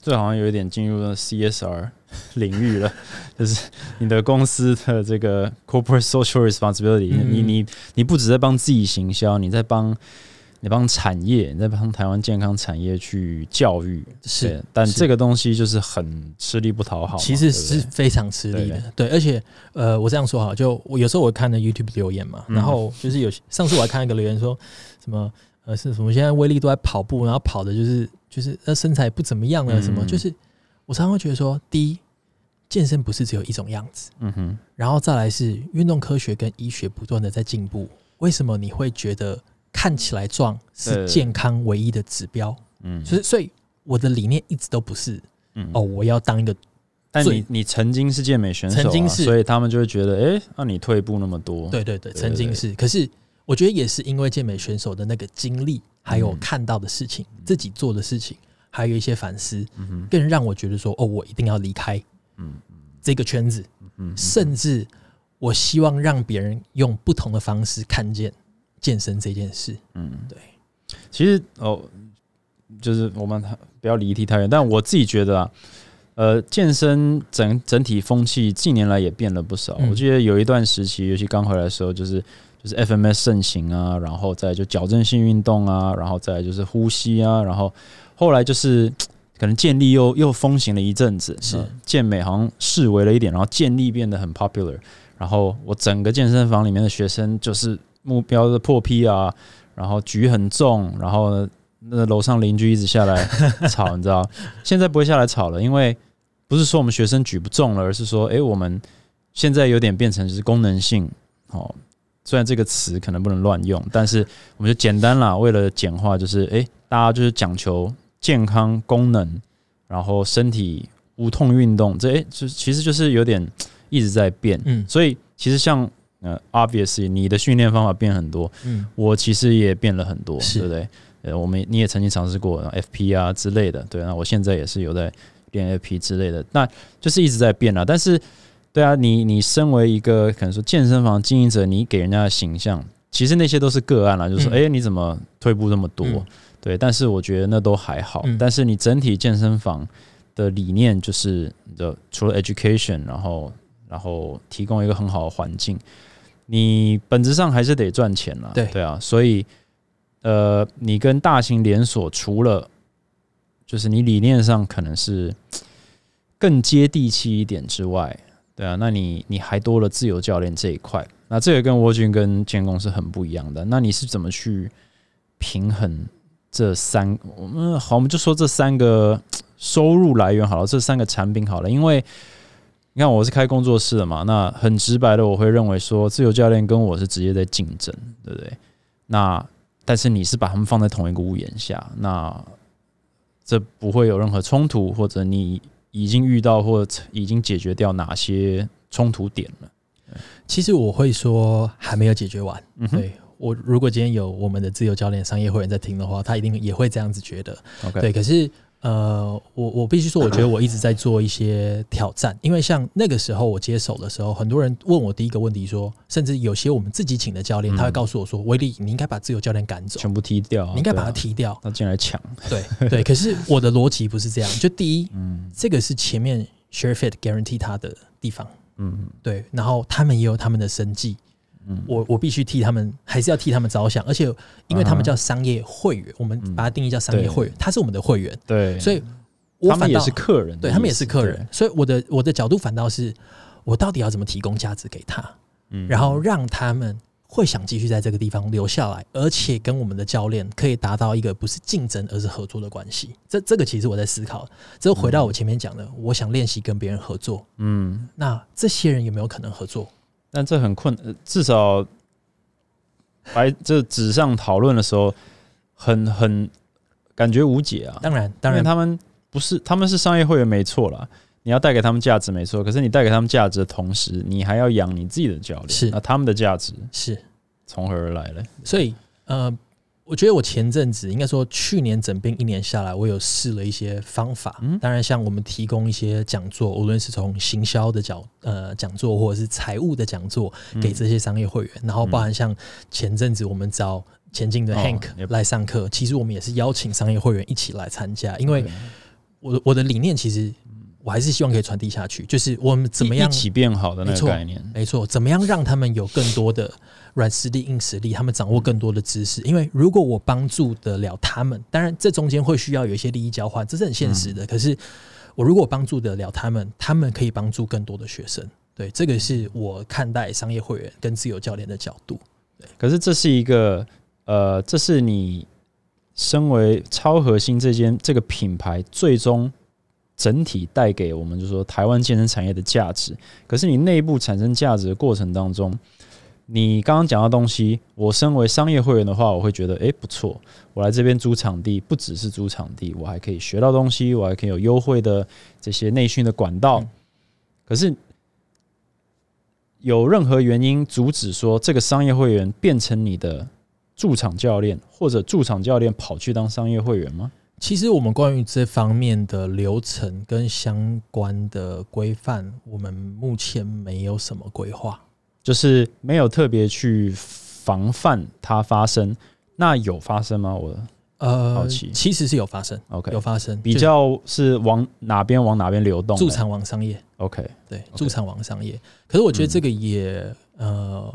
这好像有一点进入了 CSR 领域了，就是你的公司的这个 corporate social responsibility，你你你不只在帮自己行销，你在帮。你帮产业，你在帮台湾健康产业去教育，是，但这个东西就是很吃力不讨好，其实是非常吃力的，对，而且，呃，我这样说哈，就我有时候我看的 YouTube 留言嘛，然后就是有上次我还看一个留言说什么，呃，是什么现在威力都在跑步，然后跑的就是就是那身材不怎么样了，什么，就是我常常会觉得说，第一，健身不是只有一种样子，嗯哼，然后再来是运动科学跟医学不断的在进步，为什么你会觉得？看起来壮是健康唯一的指标，嗯，所以所以我的理念一直都不是，嗯。哦，我要当一个，但你你曾经是健美选手，曾经是，所以他们就会觉得，哎，那你退步那么多，对对对，曾经是，可是我觉得也是因为健美选手的那个经历，还有看到的事情，自己做的事情，还有一些反思，更让我觉得说，哦，我一定要离开，嗯这个圈子，嗯，甚至我希望让别人用不同的方式看见。健身这件事，嗯，对，其实哦，就是我们不要离题太远，但我自己觉得啊，呃，健身整整体风气近年来也变了不少。我记得有一段时期，尤其刚回来的时候，就是就是 FMS 盛行啊，然后再就矫正性运动啊，然后再就是呼吸啊，然后后来就是 可能健力又又风行了一阵子，是健美好像视为了一点，然后健力变得很 popular，然后我整个健身房里面的学生就是。目标的破批啊，然后举很重，然后那楼上邻居一直下来 吵，你知道？现在不会下来吵了，因为不是说我们学生举不重了，而是说，哎，我们现在有点变成就是功能性哦，虽然这个词可能不能乱用，但是我们就简单啦，为了简化，就是诶，大家就是讲求健康功能，然后身体无痛运动，这诶，就其实就是有点一直在变，嗯所以其实像呃，obviously 你的训练方法变很多，嗯，我其实也变了很多，对不对？呃，我们你也曾经尝试过 FP 啊之类的，对，那我现在也是有在练 FP 之类的，那就是一直在变啊。但是，对啊，你你身为一个可能说健身房经营者，你给人家的形象，其实那些都是个案啦，就是说，嗯哎、你怎么退步那么多？嗯对，但是我觉得那都还好。嗯但是你整体健身房的理念就是你的除了 education，然后然后提供一个很好的环境，你本质上还是得赚钱啦。对对啊，所以呃，你跟大型连锁除了就是你理念上可能是更接地气一点之外，对啊，那你你还多了自由教练这一块，那这个跟沃君跟建工是很不一样的。那你是怎么去平衡这三？我们好，我们就说这三个收入来源好了，这三个产品好了，因为你看我是开工作室的嘛，那很直白的我会认为说，自由教练跟我是直接在竞争，对不对？那但是你是把他们放在同一个屋檐下，那这不会有任何冲突，或者你已经遇到或者已经解决掉哪些冲突点了？其实我会说还没有解决完。嗯对我，如果今天有我们的自由教练商业会员在听的话，他一定也会这样子觉得。对，可是呃，我我必须说，我觉得我一直在做一些挑战，因为像那个时候我接手的时候，很多人问我第一个问题说，甚至有些我们自己请的教练，嗯他会告诉我说：“威力，你应该把自由教练赶走，全部踢掉，你应该把他踢掉。他进来抢，对 对，可是我的逻辑不是这样，就第一，嗯这个是前面 ShareFit guarantee 他的地方，嗯对，然后他们也有他们的生计，嗯，我我必须替他们，还是要替他们着想，而且因为他们叫商业会员，我们嗯。把它定义叫商业会员，他是我们的会员，对，所以我反倒他们也是客人对他们也是客人，，所以我的我的角度反倒是，我到底要怎么提供价值给他，嗯。然后让他们会想继续在这个地方留下来，而且跟我们的教练可以达到一个不是竞争而是合作的关系。这这个其实我在思考，这回到我前面讲的，我想练习跟别人合作，嗯，那这些人有没有可能合作？但这很困，呃至少白这纸上讨论的时候，很很感觉无解啊。当然，当然，他们不是他们是商业会员没错啦，你要带给他们价值没错，可是你带给他们价值的同时，你还要养你自己的教练，是那他们的价值是，从何而来呢？所以呃，我觉得我前阵子应该说去年整病一年下来，我有试了一些方法。嗯当然，像我们提供一些讲座，无论是从行销的角呃讲座，或者是财务的讲座，给这些商业会员，然后包含像前阵子我们找前进的哦 Hank 也来上课，其实我们也是邀请商业会员一起来参加，因为我的我的理念其实我还是希望可以传递下去，就是我们怎么样一一起变好的那个概念？没错，怎么样让他们有更多的软实力、硬实力，他们掌握更多的知识？因为如果我帮助得了他们，当然这中间会需要有一些利益交换，这是很现实的。可是我如果帮助得了他们，他们可以帮助更多的学生。对，这个是我看待商业会员跟自由教练的角度。对可是这是一个呃，这是你身为超核心这间这个品牌最终整体带给我们，就是说台湾健身产业的价值。可是你内部产生价值的过程当中，你刚刚讲到东西，我身为商业会员的话，我会觉得诶不错，我来这边租场地，不只是租场地，我还可以学到东西，我还可以有优惠的这些内训的管道。嗯可是有任何原因阻止说这个商业会员变成你的驻场教练，或者驻场教练跑去当商业会员吗？其实我们关于这方面的流程跟相关的规范，我们目前没有什么规划。就是没有特别去防范它发生。那有发生吗？我呃好奇，其实是有发生，OK 有发生，比就较是往哪边往哪边流动的？驻场往商业。OK，对，驻场往商业。可是我觉得这个也、呃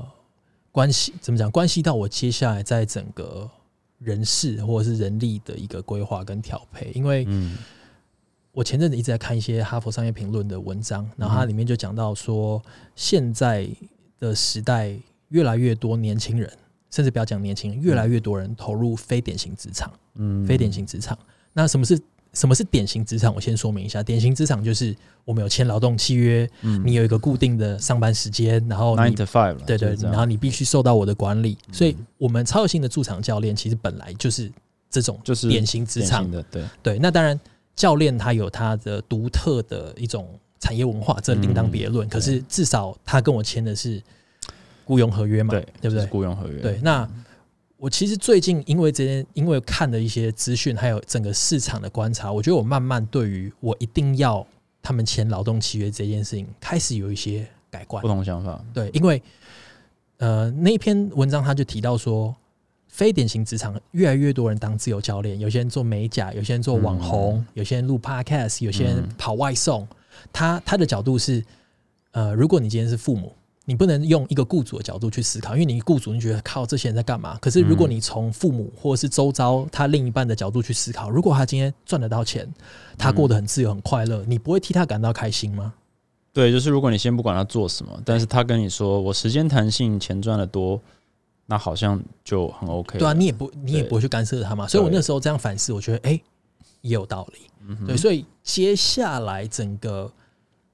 关系怎么讲？关系到我接下来在整个人事或者是人力的一个规划跟调配，因为嗯我前阵子一直在看一些哈佛商业评论的文章，然后它里面就讲到说，现在的时代越来越多年轻人，甚至不要讲年轻人，越来越多人投入非典型职场。嗯非典型职场。那什么是什么是典型职场？我先说明一下，典型职场就是我们有签劳动契约，嗯你有一个固定的上班时间，然后你 nine to five，对对，然后你必须受到我的管理，所以我们超有性的驻场教练其实本来就是这种就是典型职场的，对，对，那当然教练他有他的独特的一种产业文化，这另当别论。嗯可是至少他跟我签的是雇佣合约嘛，对对不对？就是雇佣合约，对，那我其实最近因为这件，因为看的一些资讯，还有整个市场的观察，我觉得我慢慢对于我一定要他们签劳动契约这件事情，开始有一些改观不。同想法，对，因为呃那一篇文章他就提到说，非典型职场越来越多人当自由教练，有些人做美甲，有些人做网红，有些人录 podcast，有些人嗯跑外送。他他的角度是，呃，如果你今天是父母。你不能用一个雇主的角度去思考，因为你雇主你觉得靠这些人在干嘛？可是如果你从父母或者是周遭他另一半的角度去思考，如果他今天赚得到钱，他过得很自由很快乐，你不会替他感到开心吗？对，就是如果你先不管他做什么，但是他跟你说我时间弹性，钱赚的多，那好像就很 OK。对啊，你也不你也不会去干涉他嘛。所以我那时候这样反思，我觉得哎、也有道理。嗯对，所以接下来整个，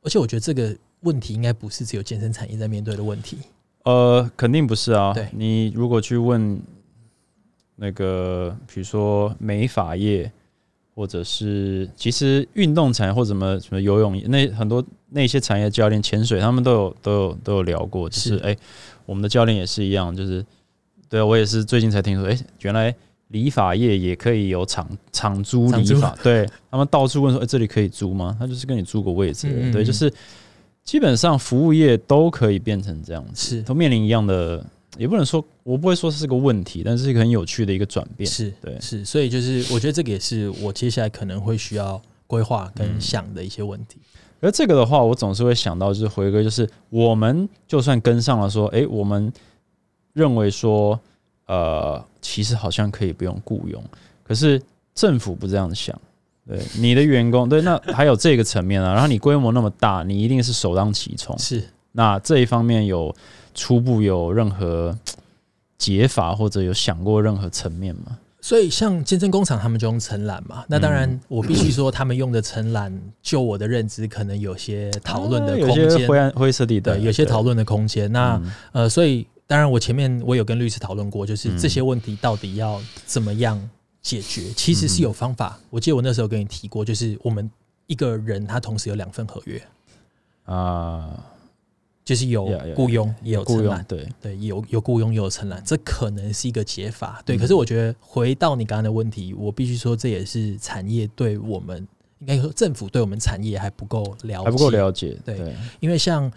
而且我觉得这个问题应该不是只有健身产业在面对的问题。呃，肯定不是啊。对你如果去问那个，比如说美发业，或者是其实运动产业或什么什么游泳，那很多那些产业教练、潜水，他们都有都有都有聊过，就是是哎、我们的教练也是一样，就是对啊我也是最近才听说，哎、原来。理发业也可以有场场租理发，对他们到处问说：“哎、这里可以租吗？”他就是跟你租个位置对，嗯嗯嗯就是基本上服务业都可以变成这样子。是都面临一样的，也不能说，我不会说是个问题，但是一个很有趣的一个转变。是，对是，所以就是我觉得这个也是我接下来可能会需要规划跟嗯想的一些问题。而这个的话，我总是会想到，就是回归，就是我们就算跟上了，说，诶，我们认为说，呃，其实好像可以不用雇佣，可是政府不这样想。对你的员工，对，那还有这个层面啊。然后你规模那么大，你一定是首当其冲。是，那这一方面有初步有任何解法，或者有想过任何层面吗？所以像健身工厂他们就用承揽嘛，那当然嗯我必须说他们用的承揽，就我的认知可能有些讨论的啊有空间，些灰暗灰色地带，有些讨论的空间。那嗯呃，所以当然我前面我有跟律师讨论过，就是嗯。这些问题到底要怎么样解决，其实是有方法。我记得我那时候跟你提过，就是我们一个人他同时有两份合约，啊，就是有雇佣也有承揽，对，对，有有雇佣也有承揽，这可能是一个解法。对，嗯。可是我觉得回到你刚刚的问题，我必须说这也是产业对我们。应该说，政府对我们产业还不够了解，还不够了解，对对因为像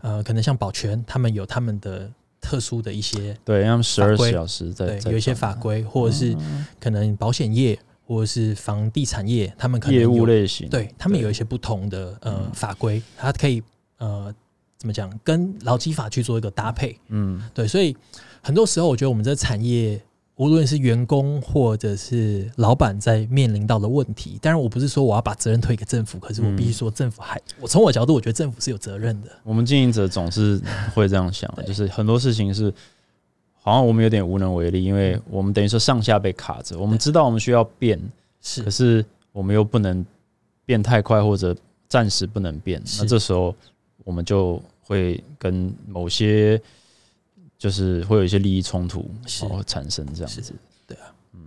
呃，可能像保全，他们有他们的特殊的一些对，他们十二小时在有一些法规，或者是可能保险业或者是房地产业，他们可能业务类型，对他们有一些不同的呃嗯法规，它可以呃怎么讲，跟劳基法去做一个搭配。嗯，对，所以很多时候我觉得我们这产业。无论是员工或者是老板在面临到的问题，当然我不是说我要把责任推给政府，可是我必须说政府还，我从我角度，我觉得政府是有责任的。我们经营者总是会这样想的，就是很多事情是好像我们有点无能为力，因为我们等于说上下被卡着，我们知道我们需要变，是。可是我们又不能变太快，或者暂时不能变，那这时候我们就会跟某些就是会有一些利益冲突是哦产生这样是子。对啊，嗯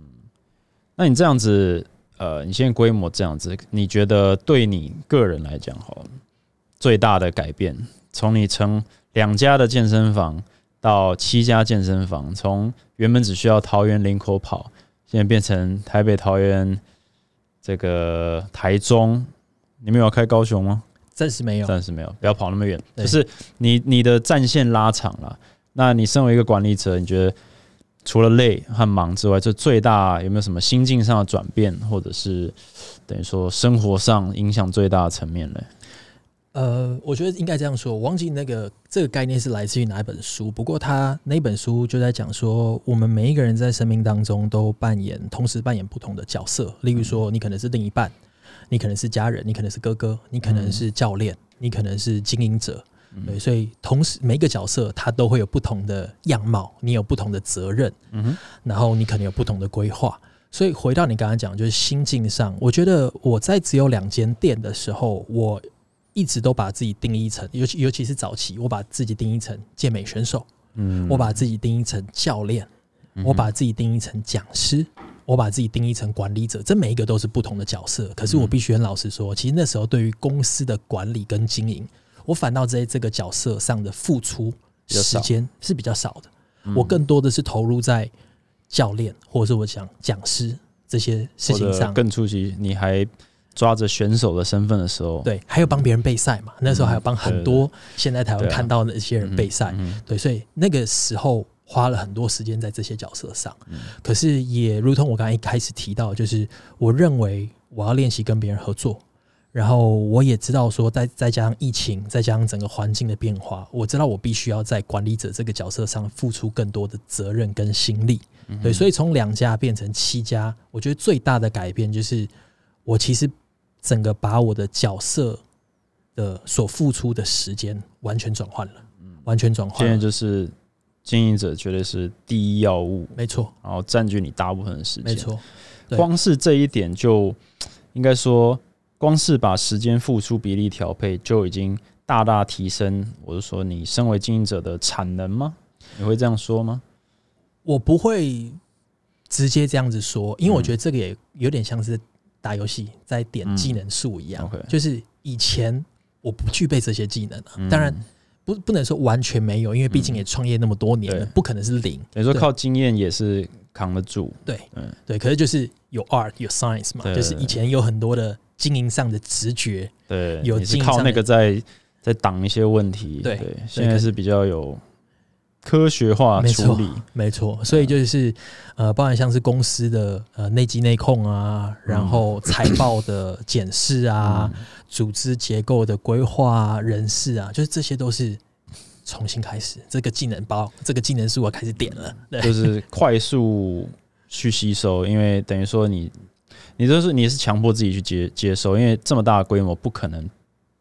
那你这样子，呃，你现在规模这样子，你觉得对你个人来讲，好了，最大的改变，从你从两家的健身房到七家健身房，从原本只需要桃园林口跑，现在变成台北、桃园，这个台中，你们有要开高雄吗？暂时没有。暂时没有，不要跑那么远。对就是你你的战线拉长了，那你身为一个管理者，你觉得除了累和忙之外，这最大有没有什么心境上的转变，或者是等于说生活上影响最大的层面呢？呃，我觉得应该这样说，我忘记那个这个概念是来自于哪一本书，不过他那本书就在讲说，我们每一个人在生命当中都扮演同时扮演不同的角色，例如说，你可能是另一半，你可能是家人，你可能是哥哥，你可能是教练，你可能是经营者，对，所以同时每一个角色他都会有不同的样貌，你有不同的责任，嗯，然后你可能有不同的规划。所以回到你刚刚讲，就是心境上，我觉得我在只有两间店的时候，我一直都把自己定义成，尤其尤其是早期，我把自己定义成健美选手，嗯我把自己定义成教练，我把自己定义成讲师，我把自己定义成管理者，这每一个都是不同的角色。可是我必须很老实说，其实那时候对于公司的管理跟经营，我反倒在这个角色上的付出时间是比较少的。我更多的是投入在教练或者是我讲讲师这些事情上。更初级，你还抓着选手的身份的时候，对，还有帮别人备赛嘛？那时候还有帮很多现在台湾对啊看到的一些人备赛。嗯对，所以那个时候花了很多时间在这些角色上。嗯可是也如同我刚才一开始提到，就是我认为我要练习跟别人合作，然后我也知道说再再加上疫情，再加上整个环境的变化，我知道我必须要在管理者这个角色上付出更多的责任跟心力。嗯对，所以从两家变成七家，我觉得最大的改变就是我其实整个把我的角色的所付出的时间完全转换了，完全转换现在。就是经营者绝对是第一要务，没错，然后占据你大部分的时间。没，错，光是这一点就应该说，光是把时间付出比例调配，就已经大大提升。我是说，你身为经营者的产能吗？你会这样说吗？我不会直接这样子说，因为我觉得这个也有点像是打游戏在点技能树一样，就是以前我不具备这些技能啊，嗯当然不不能说完全没有，因为毕竟也创业那么多年了，对不可能是零。对等于说靠经验也是扛得住。对，嗯对，可是就是有 art 有 science 嘛，对就是以前有很多的经营上的直觉，对，有你是靠那个在在挡一些问题。对对，现在是比较有科学化处理。没错，所以就是呃，包含像是公司的呃内机内控啊，然后财报的检视啊，组织结构的规划啊，人事啊，就是这些都是重新开始，这个技能包，这个技能是我开始点了，对，就是快速去吸收，因为等于说你，你就是你是强迫自己去接接受，因为这么大的规模不可能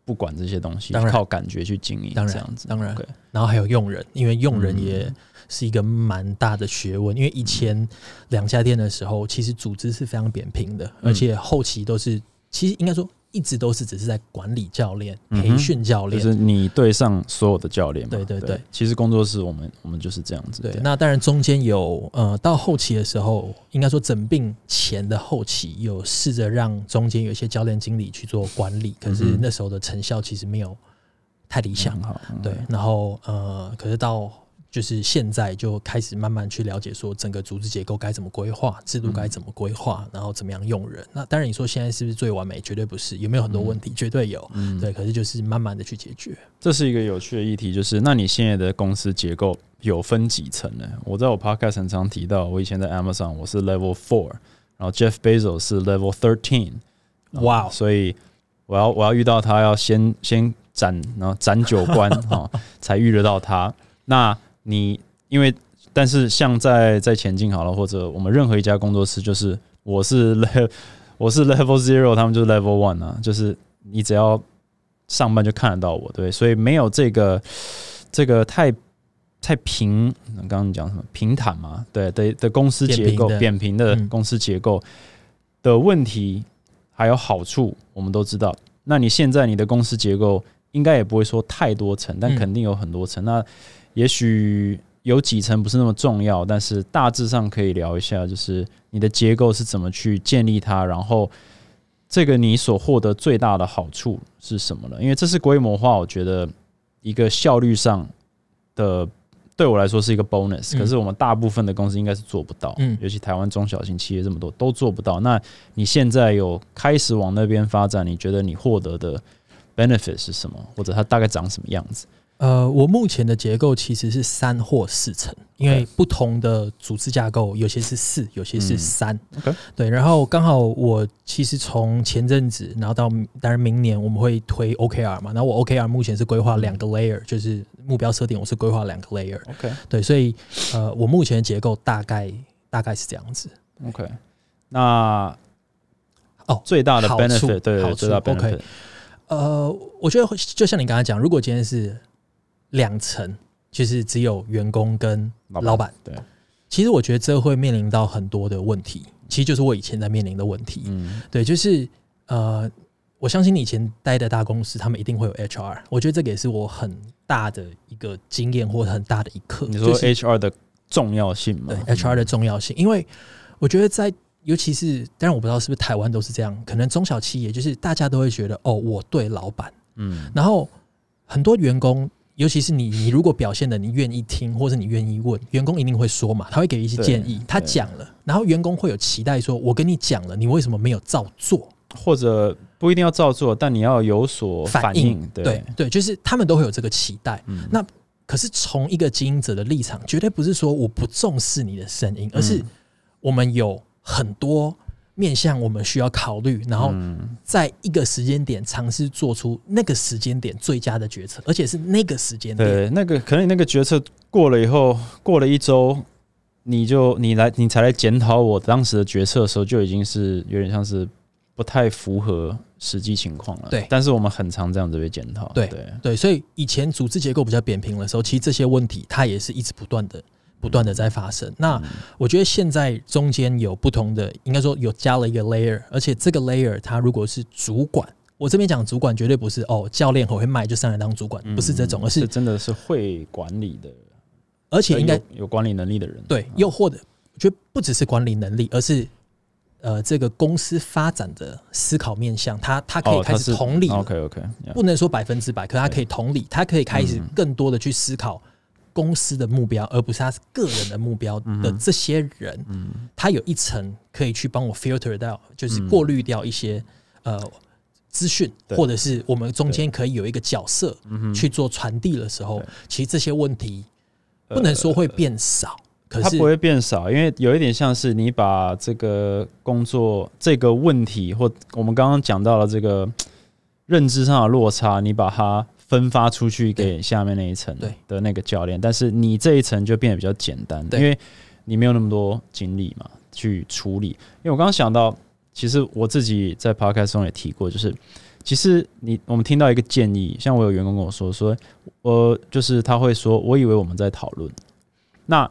不管这些东西，靠感觉去经营，当然这样子，当然然后还有用人，因为用人嗯。也是一个蛮大的学问。因为以前两家店的时候，其实组织是非常扁平的，嗯。而且后期都是，其实应该说一直都是只是在管理教练、嗯培训教练。就是你对上所有的教练嘛，对对对其实工作室我们我们就是这样子，对，那当然中间有呃，到后期的时候，应该说整病前的后期，有试着让中间有一些教练经理去做管理，可是那时候的成效其实没有太理想对，然后呃，可是到就是现在就开始慢慢去了解说整个组织结构该怎么规划，制度该怎么规划，然后怎么样用人。那当然你说现在是不是最完美？绝对不是，有没有很多问题？绝对有。嗯对，可是就是慢慢的去解决。这是一个有趣的议题，就是那你现在的公司结构有分几层呢？我在我 podcast 很常提到，我以前在 Amazon 我是 Level Four，然后 Jeff Bezos 是 Level Thirteen，哇、所以我要我要遇到他，要先先斩，然后斩九关 啊、才遇得到他。那你因为但是像在在前进好了，或者我们任何一家工作室，就是我是 level 我是 level zero，他们就是 level one 啊，就是你只要上班就看得到我，对，所以没有这个这个太太平，刚刚你讲什么平坦嘛？对的的公司结构扁平的公司结构的问题，还有好处，我们都知道。那你现在你的公司结构应该也不会说太多层，但嗯肯定有很多层。那也许有几层不是那么重要，但是大致上可以聊一下，就是你的结构是怎么去建立它，然后这个你所获得最大的好处是什么呢？因为这是规模化，我觉得一个效率上的。对我来说是一个 bonus，嗯可是我们大部分的公司应该是做不到，嗯尤其台湾中小型企业这么多都做不到。那你现在有开始往那边发展，你觉得你获得的 benefit 是什么，或者它大概长什么样子？呃，我目前的结构其实是三或四层，因为不同的组织架构，有些是四，有些是嗯。三、OK 对，然后刚好我其实从前阵子，然后到当然明年我们会推 OKR 嘛，然后我 OKR 目前是规划两个 layer，就是目标设定我是规划两个 layer，OK 对，所以呃，我目前的结构大概大概是这样子。OK，那哦最大的 benefit 对好处最大 OK benefit 呃，我觉得会就像你刚才讲，如果今天是两层，就是只有员工跟老板，对，其实我觉得这会面临到很多的问题，其实就是我以前在面临的问题。嗯，对，就是呃，我相信你以前待的大公司，他们一定会有 HR。我觉得这个也是我很大的一个经验或者很大的一课。你说 HR 的重要性吗？对 HR 的重要性，因为我觉得在尤其是，当然我不知道是不是台湾都是这样，可能中小企业就是大家都会觉得哦，我对老板，嗯，然后很多员工。尤其是你，你如果表现的你愿意听，或者你愿意问，员工一定会说嘛，他会给一些建议。他讲了，然后员工会有期待，说我跟你讲了，你为什么没有照做？或者不一定要照做，但你要有所反应。对对，就是他们都会有这个期待。嗯那可是从一个经营者的立场，绝对不是说我不重视你的声音，而是我们有很多面向我们需要考虑，然后嗯在一个时间点尝试做出那个时间点最佳的决策，而且是那个时间点。对，那个可能你那个决策过了以后，过了一周，你就你来你才来检讨我当时的决策的时候，就已经是有点像是不太符合实际情况了。对但是我们很常这样子被检讨。对对，对，所以以前组织结构比较扁平的时候，其实这些问题它也是一直不断的、不断的在发生。那我觉得现在中间有不同的，应该说有加了一个 layer，而且这个 layer 它如果是主管，我这边讲主管绝对不是哦，教练很会卖就上来当主管，不是这种，而是是真的是会管理的，而且应该有有管理能力的人。对，又或者我觉得不只是管理能力，而是呃这个公司发展的思考面向，他他可以哦，开始同理了。OK OK，不能说百分之百，可他可以同理，他可以开始更多的去思考公司的目标，而不是他个人的目标的这些人，嗯他有一层可以去帮我 filter 到，就是过滤掉一些呃资讯，或者是我们中间可以有一个角色去做传递的时候，其实这些问题不能说会变少，可是它不会变少，因为有一点像是你把这个工作这个问题，或我们刚刚讲到了这个认知上的落差，你把它分发出去给下面那一层对。的那个教练，但是你这一层就变得比较简单，对。因为你没有那么多精力嘛去处理。因为我刚刚想到，其实我自己在 podcast 中也提过，就是其实你我们听到一个建议，像我有员工跟我说说，呃，就是他会说，我以为我们在讨论，那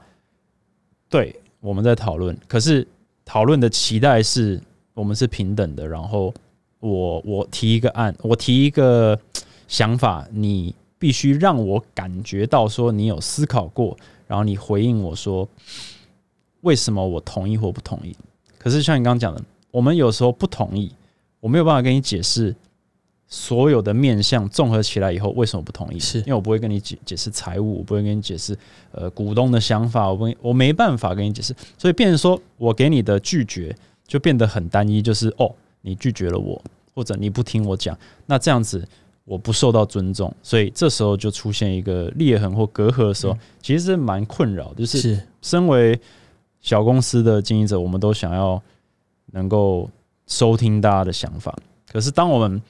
对我们在讨论，可是讨论的期待是我们是平等的，然后我我提一个案，我提一个想法，你必须让我感觉到说你有思考过，然后你回应我说为什么我同意或不同意。可是像你刚刚讲的，我们有时候不同意，我没有办法跟你解释所有的面向综合起来以后为什么不同意，是因为我不会跟你解解释财务，我不会跟你解释呃股东的想法，我不会我没办法跟你解释，所以变成说我给你的拒绝就变得很单一，就是哦你拒绝了我，或者你不听我讲，那这样子我不受到尊重，所以这时候就出现一个裂痕或隔阂的时候，其实是蛮困扰，就是是身为小公司的经营者，我们都想要能够收听大家的想法。可是当我们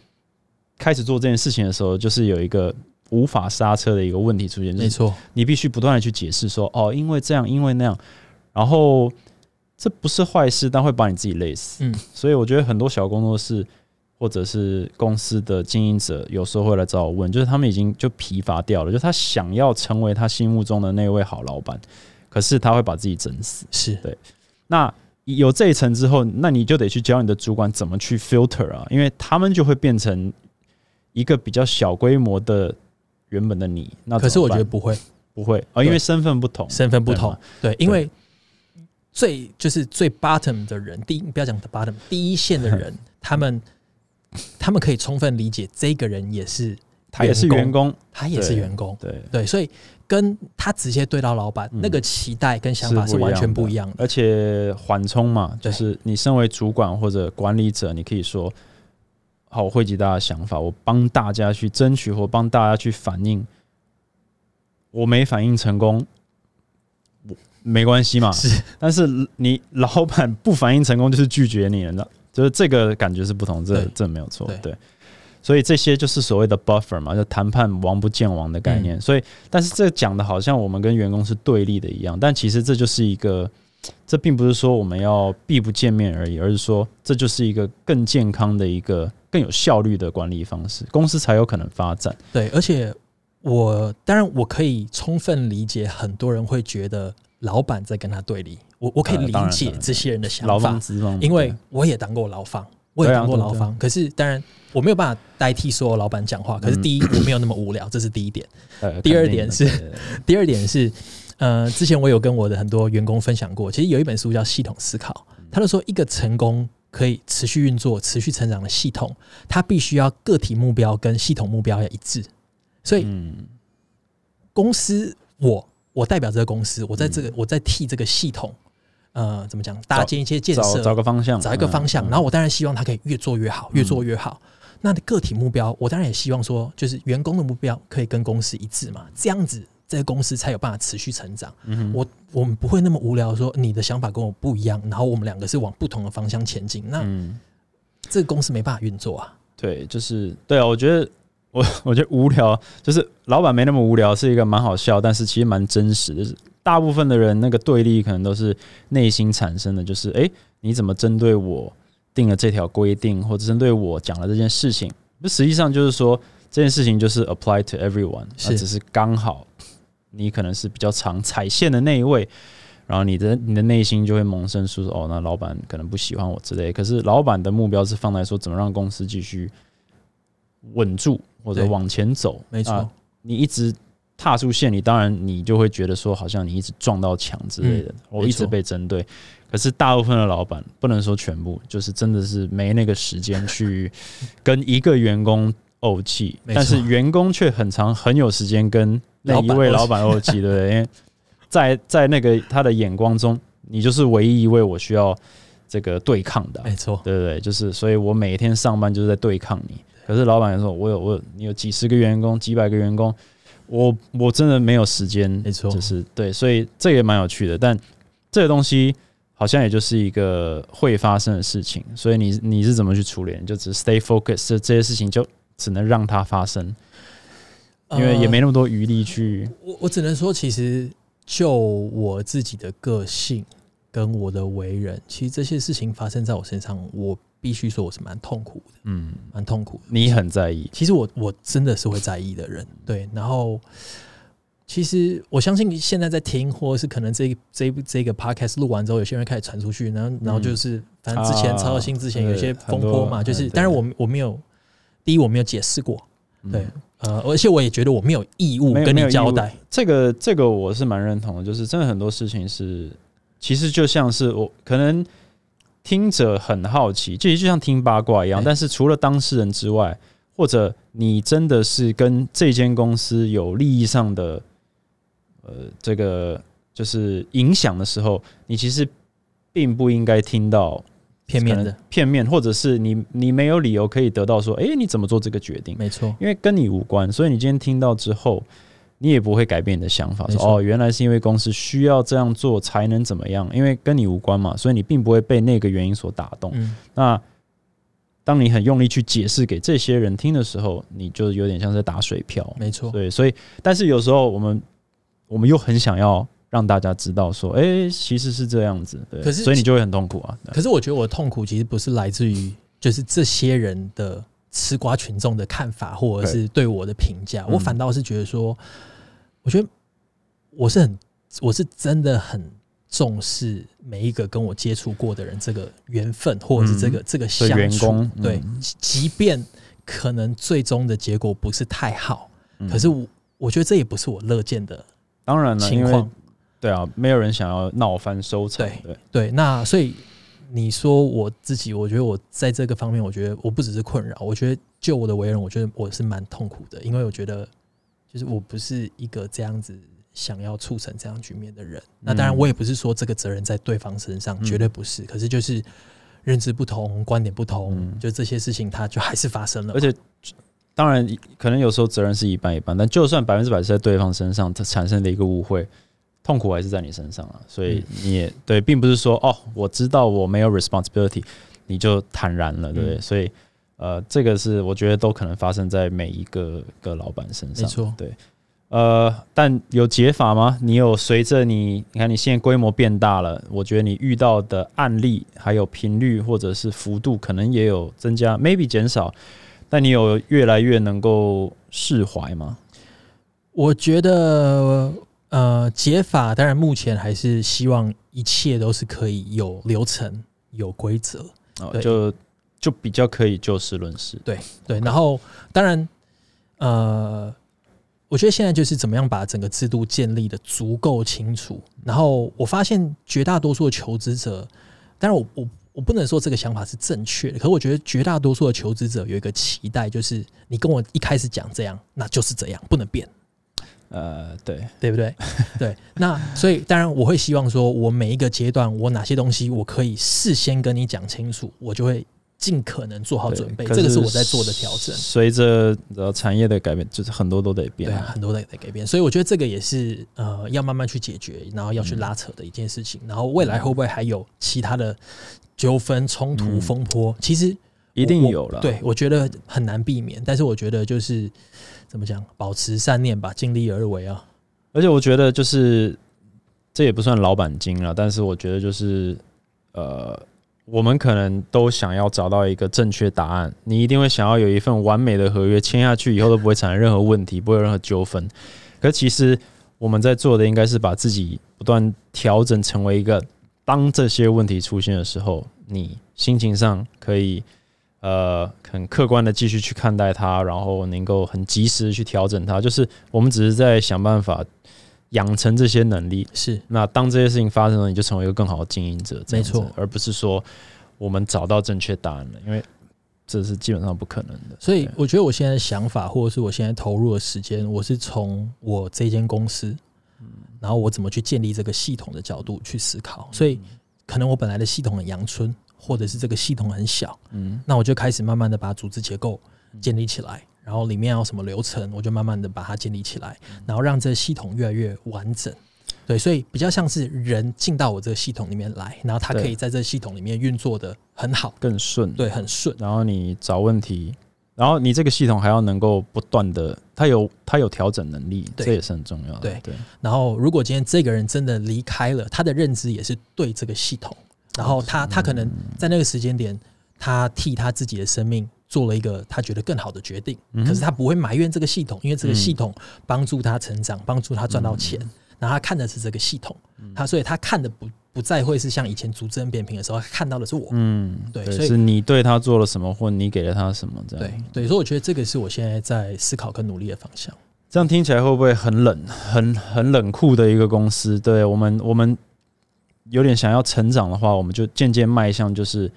开始做这件事情的时候，就是有一个无法刹车的一个问题出现，没错，你必须不断的去解释说，哦，因为这样，因为那样，然后这不是坏事，但会把你自己累死。嗯，所以我觉得很多小工作室或者是公司的经营者，有时候会来找我问，就是他们已经就疲乏掉了，就他想要成为他心目中的那位好老板，可是他会把自己整死。是。对。那有这一层之后，那你就得去教你的主管怎么去 filter 啊，因为他们就会变成一个比较小规模的原本的你。那可是我觉得不会，不会。啊、因为身份不同，身份不同对因为最就是最 bottom 的人，第一不要讲 the bottom，第一线的人，他们他们可以充分理解这个人也是他也是员工，他也是员工，对，对，所以跟他直接对到老板、嗯。那个期待跟想法是完全不一样的。而且缓冲嘛，就是你身为主管或者管理者，你可以说，好，我汇集大家的想法，我帮大家去争取或帮大家去反映，我没反应成功，我没关系嘛，是，但是你老板不反应成功就是拒绝你了，那就是这个感觉是不同，这这没有错对，对。所以这些就是所谓的 buffer 嘛，就谈判王不见王的概嗯念。所以，但是这讲的好像我们跟员工是对立的一样，但其实这就是一个，这并不是说我们要避不见面而已，而是说这就是一个更健康的一个更有效率的管理方式，公司才有可能发展。对，而且我当然我可以充分理解，很多人会觉得老板在跟他对立。我我可以理解这些人的想法因为我也当过牢房，我也当过牢房。可是当然我没有办法代替所有老板讲话。可是第一，我没有那么无聊，这是第一点。呃第二点是第二点是，呃，之前我有跟我的很多员工分享过，其实有一本书叫《系统思考》，他就说一个成功可以持续运作、持续成长的系统，它必须要个体目标跟系统目标要一致。所以嗯公司我我代表这个公司，我在这个、嗯我在替这个系统，呃，怎么讲，搭建一些建设，找个方向，找一个方向，嗯然后我当然希望它可以越做越好，越做越好。那个体目标，我当然也希望说，就是员工的目标可以跟公司一致嘛，这样子这个公司才有办法持续成长。嗯我我们不会那么无聊，说你的想法跟我不一样，然后我们两个是往不同的方向前进，那嗯，这个公司没办法运作啊。对，就是对啊，我觉得我我觉得无聊，就是老板没那么无聊，是一个蛮好笑，但是其实蛮真实的。就是大部分的人那个对立可能都是内心产生的，就是诶，你怎么针对我定了这条规定，或者针对我讲了这件事情？那实际上就是说这件事情就是 apply to everyone，那是只是刚好你可能是比较常踩线的那一位。然后你的你的内心就会萌生出说哦，那老板可能不喜欢我之类。可是老板的目标是放在说怎么让公司继续稳住或者往前走。没错啊你一直踏出线，你当然你就会觉得说好像你一直撞到墙之类的，嗯我一直被针对。可是大部分的老板不能说全部，就是真的是没那个时间去 跟一个员工怄气，但是员工却很长很有时间跟那一位老板怄气，对不对？因为在在那个他的眼光中，你就是唯一一位我需要这个对抗的啊、没错，对不对？就是，所以我每天上班就是在对抗你。可是老板说，我有我有你有几十个员工，几百个员工，我我真的没有时间，没错就是对，所以这也蛮有趣的。但这个东西好像也就是一个会发生的事情，所以你你是怎么去处理？你就只 stay focused，这这些事情就只能让它发生，因为也没那么多余力去。我我只能说，其实就我自己的个性跟我的为人，其实这些事情发生在我身上，我必须说我是蛮痛苦的，嗯，蛮痛苦的。你很在意，其实我我真的是会在意的人，对。然后，其实我相信现在在听，或者是可能这个这一这个 podcast 录完之后，有些人开始传出去，然后然后就是反正之前啊超新之前有些风波嘛，就是，很多。嗯当然我我没有第一我没有解释过，嗯。对，呃，而且我也觉得我没有义务跟你交代，这个这个我是蛮认同的，就是真的很多事情是，其实就像是我可能听者很好奇，其实就像听八卦一样，对。但是除了当事人之外，或者你真的是跟这间公司有利益上的呃这个就是影响的时候，你其实并不应该听到片面的，片面，或者是你你没有理由可以得到说，诶，你怎么做这个决定？没错，因为跟你无关，所以你今天听到之后，你也不会改变你的想法，说哦，原来是因为公司需要这样做才能怎么样，因为跟你无关嘛，所以你并不会被那个原因所打动。嗯，那当你很用力去解释给这些人听的时候，你就有点像是打水漂。没错，对，所以但是有时候我们我们又很想要让大家知道说，哎、其实是这样子，对，可是所以你就会很痛苦啊。可是我觉得我的痛苦其实不是来自于就是这些人的吃瓜群众的看法，或者是对我的评价，嗯我反倒是觉得说，我觉得我是很，我是真的很重视每一个跟我接触过的人这个缘分，或者是这个、这个相处员工，对，嗯即即便可能最终的结果不是太好，嗯可是我我觉得这也不是我乐见的当然了，情况。对啊，没有人想要闹翻收场，对对。对，那所以你说我自己，我觉得我在这个方面，我觉得我不只是困扰，我觉得就我的为人，我觉得我是蛮痛苦的，因为我觉得就是我不是一个这样子想要促成这样局面的人。那当然，我也不是说这个责任在对方身上，嗯绝对不是。可是就是认知不同，观点不同，嗯就这些事情，它就还是发生了。而且当然可能有时候责任是一半一半，但就算百分之百是在对方身上，它产生的一个误会，痛苦还是在你身上啊。所以你也对，并不是说哦，我知道我没有 responsibility，你就坦然了，对不对？嗯所以呃，这个是我觉得都可能发生在每一个个老板身上，没错对。呃，但有解法吗？你有随着你，你看你现在规模变大了，我觉得你遇到的案例还有频率或者是幅度，可能也有增加，maybe 减少，但你有越来越能够释怀吗？我觉得，呃，解法当然目前还是希望一切都是可以有流程、有规则，哦，就就比较可以就事论事。对对，然后当然，呃，我觉得现在就是怎么样把整个制度建立的足够清楚。然后我发现绝大多数的求职者，当然我我我不能说这个想法是正确的，可我觉得绝大多数的求职者有一个期待，就是你跟我一开始讲这样，那就是这样，不能变。呃，对，对不对？对，那所以当然我会希望说，我每一个阶段我哪些东西我可以事先跟你讲清楚，我就会尽可能做好准备。这个是我在做的调整。随着呃产业的改变，就是很多都得变，对，很多都得改变。所以我觉得这个也是呃要慢慢去解决，然后要去拉扯的一件事情。然后未来会不会还有其他的纠纷、冲突、风波？其实一定有了。对，我觉得很难避免。但是我觉得就是。怎么讲？保持善念吧，尽力而为啊！而且我觉得，就是这也不算老板精了，但是我觉得，就是呃，我们可能都想要找到一个正确答案。你一定会想要有一份完美的合约签下去，以后都不会产生任何问题，不会有任何纠纷。可其实我们在做的，应该是把自己不断调整，成为一个当这些问题出现的时候，你心情上可以。呃，很客观的继续去看待它，然后能够很及时的去调整它。就是我们只是在想办法养成这些能力。是，那当这些事情发生了，你就成为一个更好的经营者。没错，而不是说我们找到正确答案了，因为这是基本上不可能的。所以，我觉得我现在想法，或者是我现在投入的时间，我是从我这间公司，然后我怎么去建立这个系统的角度去思考。所以，可能我本来的系统很阳春。或者是这个系统很小，嗯，那我就开始慢慢的把组织结构建立起来，然后里面要什么流程，我就慢慢的把它建立起来，然后让这个系统越来越完整。对，所以比较像是人进到我这个系统里面来，然后他可以在这系统里面运作的很好，更顺，对，很顺。然后你找问题，然后你这个系统还要能够不断的，它有它有调整能力，这也是很重要的。对对。然后如果今天这个人真的离开了，他的认知也是对这个系统。然后他他可能在那个时间点，他替他自己的生命做了一个他觉得更好的决定。可是他不会埋怨这个系统，因为这个系统帮助他成长，帮助他赚到钱。然后他看的是这个系统，他所以他看的不不再会是像以前组织人扁平的时候看到的是我。嗯，对，所以是你对他做了什么，或你给了他什么这样。对对，所以我觉得这个是我现在在思考跟努力的方向。这样听起来会不会很冷、很很冷酷的一个公司？对我们，我们。有点想要成长的话，我们就渐渐迈向就是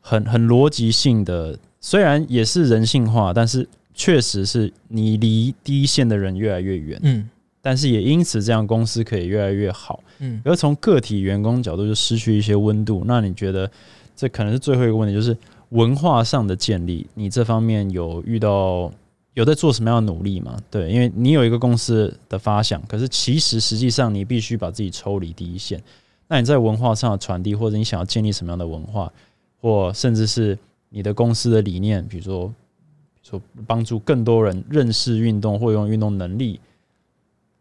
很很逻辑性的，虽然也是人性化，但是确实是你离第一线的人越来越远，嗯，但是也因此这样公司可以越来越好，嗯，而从个体员工角度就失去一些温度。那你觉得这可能是最后一个问题，就是文化上的建立，你这方面有遇到有在做什么样的努力吗？对，因为你有一个公司的发想，可是其实实际上你必须把自己抽离第一线。那你在文化上的传递，或者你想要建立什么样的文化，或甚至是你的公司的理念，比如说，说帮助更多人认识运动或用运动能力，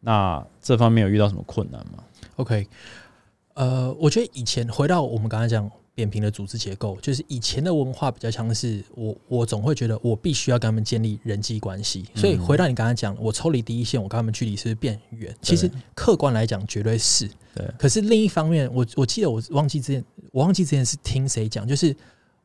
那这方面有遇到什么困难吗？OK，呃，我觉得以前回到我们刚才讲。扁平的组织结构，就是以前的文化比较强势。我我总会觉得我必须要跟他们建立人际关系。所以回到你刚才讲，我抽离第一线，我跟他们距离是变远。其实客观来讲，绝对是。对。可是另一方面，我我记得我忘记之前，我忘记之前是听谁讲，就是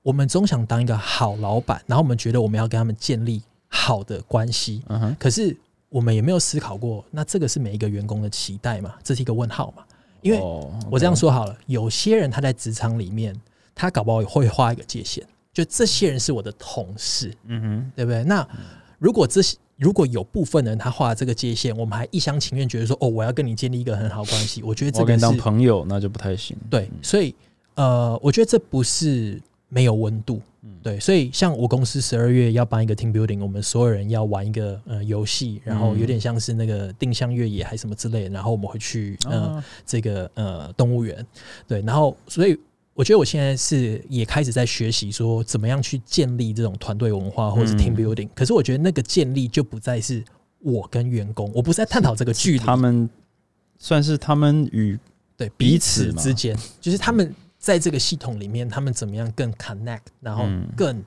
我们总想当一个好老板，然后我们觉得我们要跟他们建立好的关系。嗯哼。可是我们也没有思考过，那这个是每一个员工的期待嘛？这是一个问号嘛？因为我这样说好了，有些人他在职场里面，他搞不好会画一个界限，就这些人是我的同事，嗯哼，对不对？那如果这些如果有部分人他画这个界限，我们还一厢情愿觉得说，哦，我要跟你建立一个很好关系，我觉得这个当朋友那就不太行。对，所以呃，我觉得这不是没有温度。对，所以像我公司十二月要办一个 team building，我们所有人要玩一个呃游戏，然后有点像是那个定向越野还是什么之类的，然后我们会去呃这个呃动物园，对，然后所以我觉得我现在是也开始在学习说怎么样去建立这种团队文化或者是 team building，可是我觉得那个建立就不再是我跟员工，我不是在探讨这个距离，他们算是他们与对彼此之间，就是他们。在这个系统里面，他们怎么样更 connect，然后更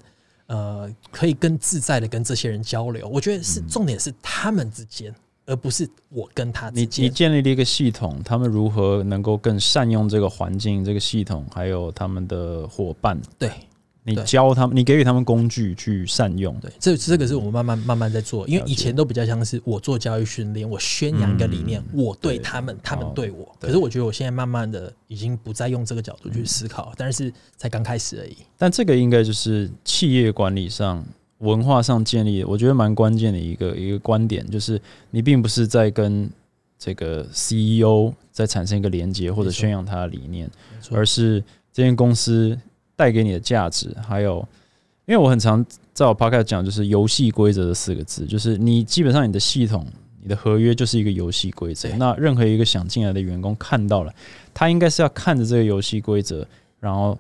呃可以更自在的跟这些人交流？我觉得是重点是他们之间，而不是我跟他之间。你建立了一个系统，他们如何能够更善用这个环境、这个系统，还有他们的伙伴，对你教他们，你给予他们工具去善用。对，这这个是我们慢慢慢慢在做，因为以前都比较像是我做教育训练，我宣扬一个理念，我对对。他们，他们哦对。我。可是我觉得我现在慢慢的已经不再用这个角度去思考，但是才刚开始而已。但这个应该就是企业管理上、文化上建立的，我觉得蛮关键的一个一个观点，就是你并不是在跟这个 CEO 在产生一个连接或者宣扬他的理念，而是这间公司带给你的价值，还有，因为我很常在我 podcast 讲，就是游戏规则的四个字，就是你基本上你的系统、你的合约就是一个游戏规则。那任何一个想进来的员工看到了，他应该是要看着这个游戏规则，然后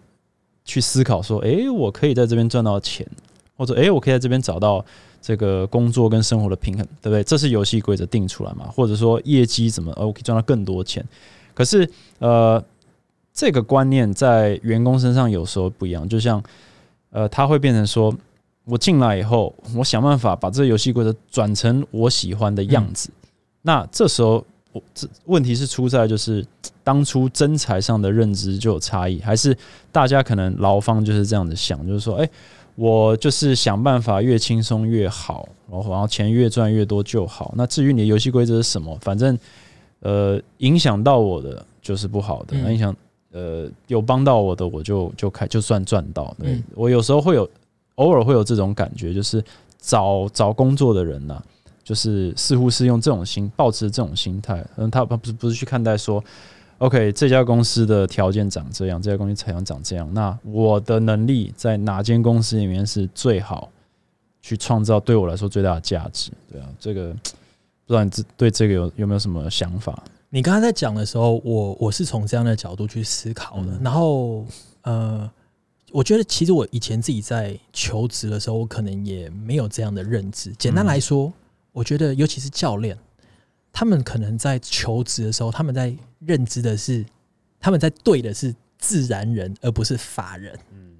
去思考说，诶，我可以在这边赚到钱，或者诶，我可以在这边找到。这个工作跟生活的平衡，对不对？这是游戏规则定出来嘛？或者说业绩怎么，呃，我可以赚到更多钱。可是，呃，这个观念在员工身上有时候不一样，就像呃，他会变成说，我进来以后，我想办法把这个游戏规则转成我喜欢的样子。那这时候，我这问题是出在就是当初真才上的认知就有差异，还是大家可能劳方就是这样子想，就是说，哎、我就是想办法越轻松越好，然后然后钱越赚越多就好。那至于你的游戏规则是什么，反正呃影响到我的就是不好的，嗯那影响呃有帮到我的我就就开就算赚到。对、嗯我有时候会有偶尔会有这种感觉，就是找找工作的人呐、就是似乎是用这种心，抱持这种心态，嗯，他他不是不是去看待说，OK，这家公司的条件长这样，这家公司条件长这样，那我的能力在哪间公司里面是最好去创造对我来说最大的价值？对啊，这个不知道你这对这个有有没有什么想法？你刚才在讲的时候，我我是从这样的角度去思考的。嗯然后，呃，我觉得其实我以前自己在求职的时候，我可能也没有这样的认知。简单来说，我觉得尤其是教练，他们可能在求职的时候，他们在认知的是，他们在对的是自然人，而不是法人。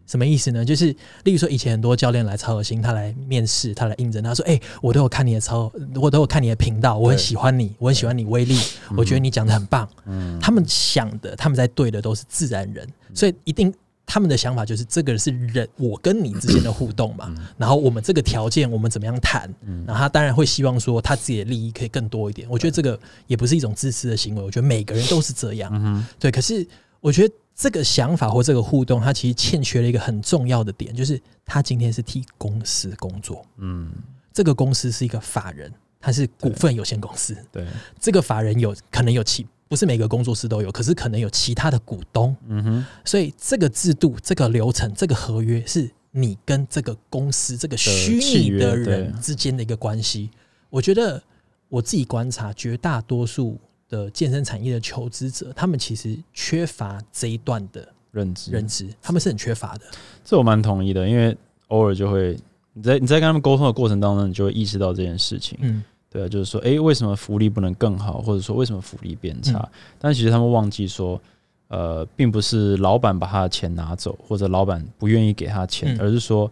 什么意思呢？就是例如说，以前很多教练来超核心，他来面试，他来应征，他说：“哎、我都有看你的超，我都有看你的频道，我很喜欢你，我很喜欢你威力，我觉得你讲的很棒。”嗯，他们想的，他们在对的都是自然人，所以一定他们的想法就是这个是人，我跟你之间的互动嘛。然后我们这个条件，我们怎么样谈？然后他当然会希望说他自己的利益可以更多一点。我觉得这个也不是一种自私的行为，我觉得每个人都是这样。嗯对，可是我觉得这个想法或这个互动，它其实欠缺了一个很重要的点，就是他今天是替公司工作，嗯，这个公司是一个法人，它是股份有限公司。对，这个法人有可能有其不是每个工作室都有，可是可能有其他的股东，嗯哼，所以这个制度、这个流程、这个合约是你跟这个公司、这个虚拟的人之间的一个关系。我觉得我自己观察，绝大多数的健身产业的求职者，他们其实缺乏这一段的认知认知，他们是很缺乏的。这我蛮同意的，因为偶尔就会你在你在跟他们沟通的过程当中，你就会意识到这件事情。嗯，对啊，就是说，诶，为什么福利不能更好，或者说为什么福利变差？嗯但其实他们忘记说，呃，并不是老板把他的钱拿走，或者老板不愿意给他钱，嗯而是说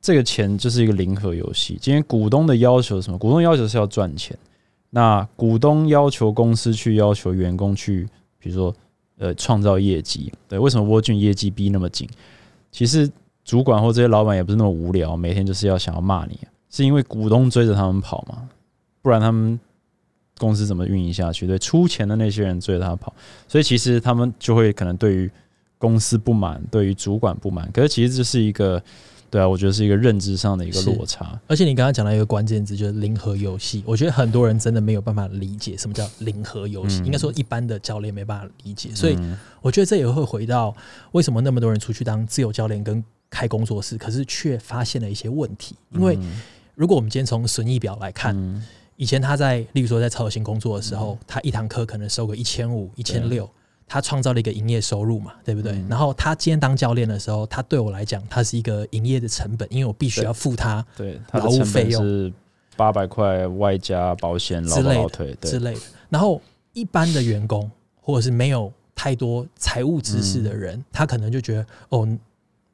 这个钱就是一个零和游戏。今天股东的要求是什么？股东要求是要赚钱，那股东要求公司去要求员工去，比如说呃创造业绩。对，为什么沃俊业绩逼那么紧？其实主管或这些老板也不是那么无聊，每天就是要想要骂你，是因为股东追着他们跑嘛，不然他们公司怎么运营下去？对，出钱的那些人追着他跑，所以其实他们就会可能对于公司不满，对于主管不满。可是其实这是一个，对啊，我觉得是一个认知上的一个落差。而且你刚刚讲到一个关键字，就是零和游戏。我觉得很多人真的没有办法理解什么叫零和游戏，嗯应该说一般的教练没办法理解。所以嗯我觉得这也会回到为什么那么多人出去当自由教练跟开工作室，可是却发现了一些问题。因为如果我们今天从损益表来看，嗯以前他在例如说在超核心工作的时候，他一堂课可能收个一千五、一千六。他创造了一个营业收入嘛，对不对？嗯然后他今天当教练的时候，他对我来讲，他是一个营业的成本，因为我必须要付他对，他劳务成费用是八百块外加保险、劳之类的之类的。然后一般的员工或者是没有太多财务知识的人，他可能就觉得哦，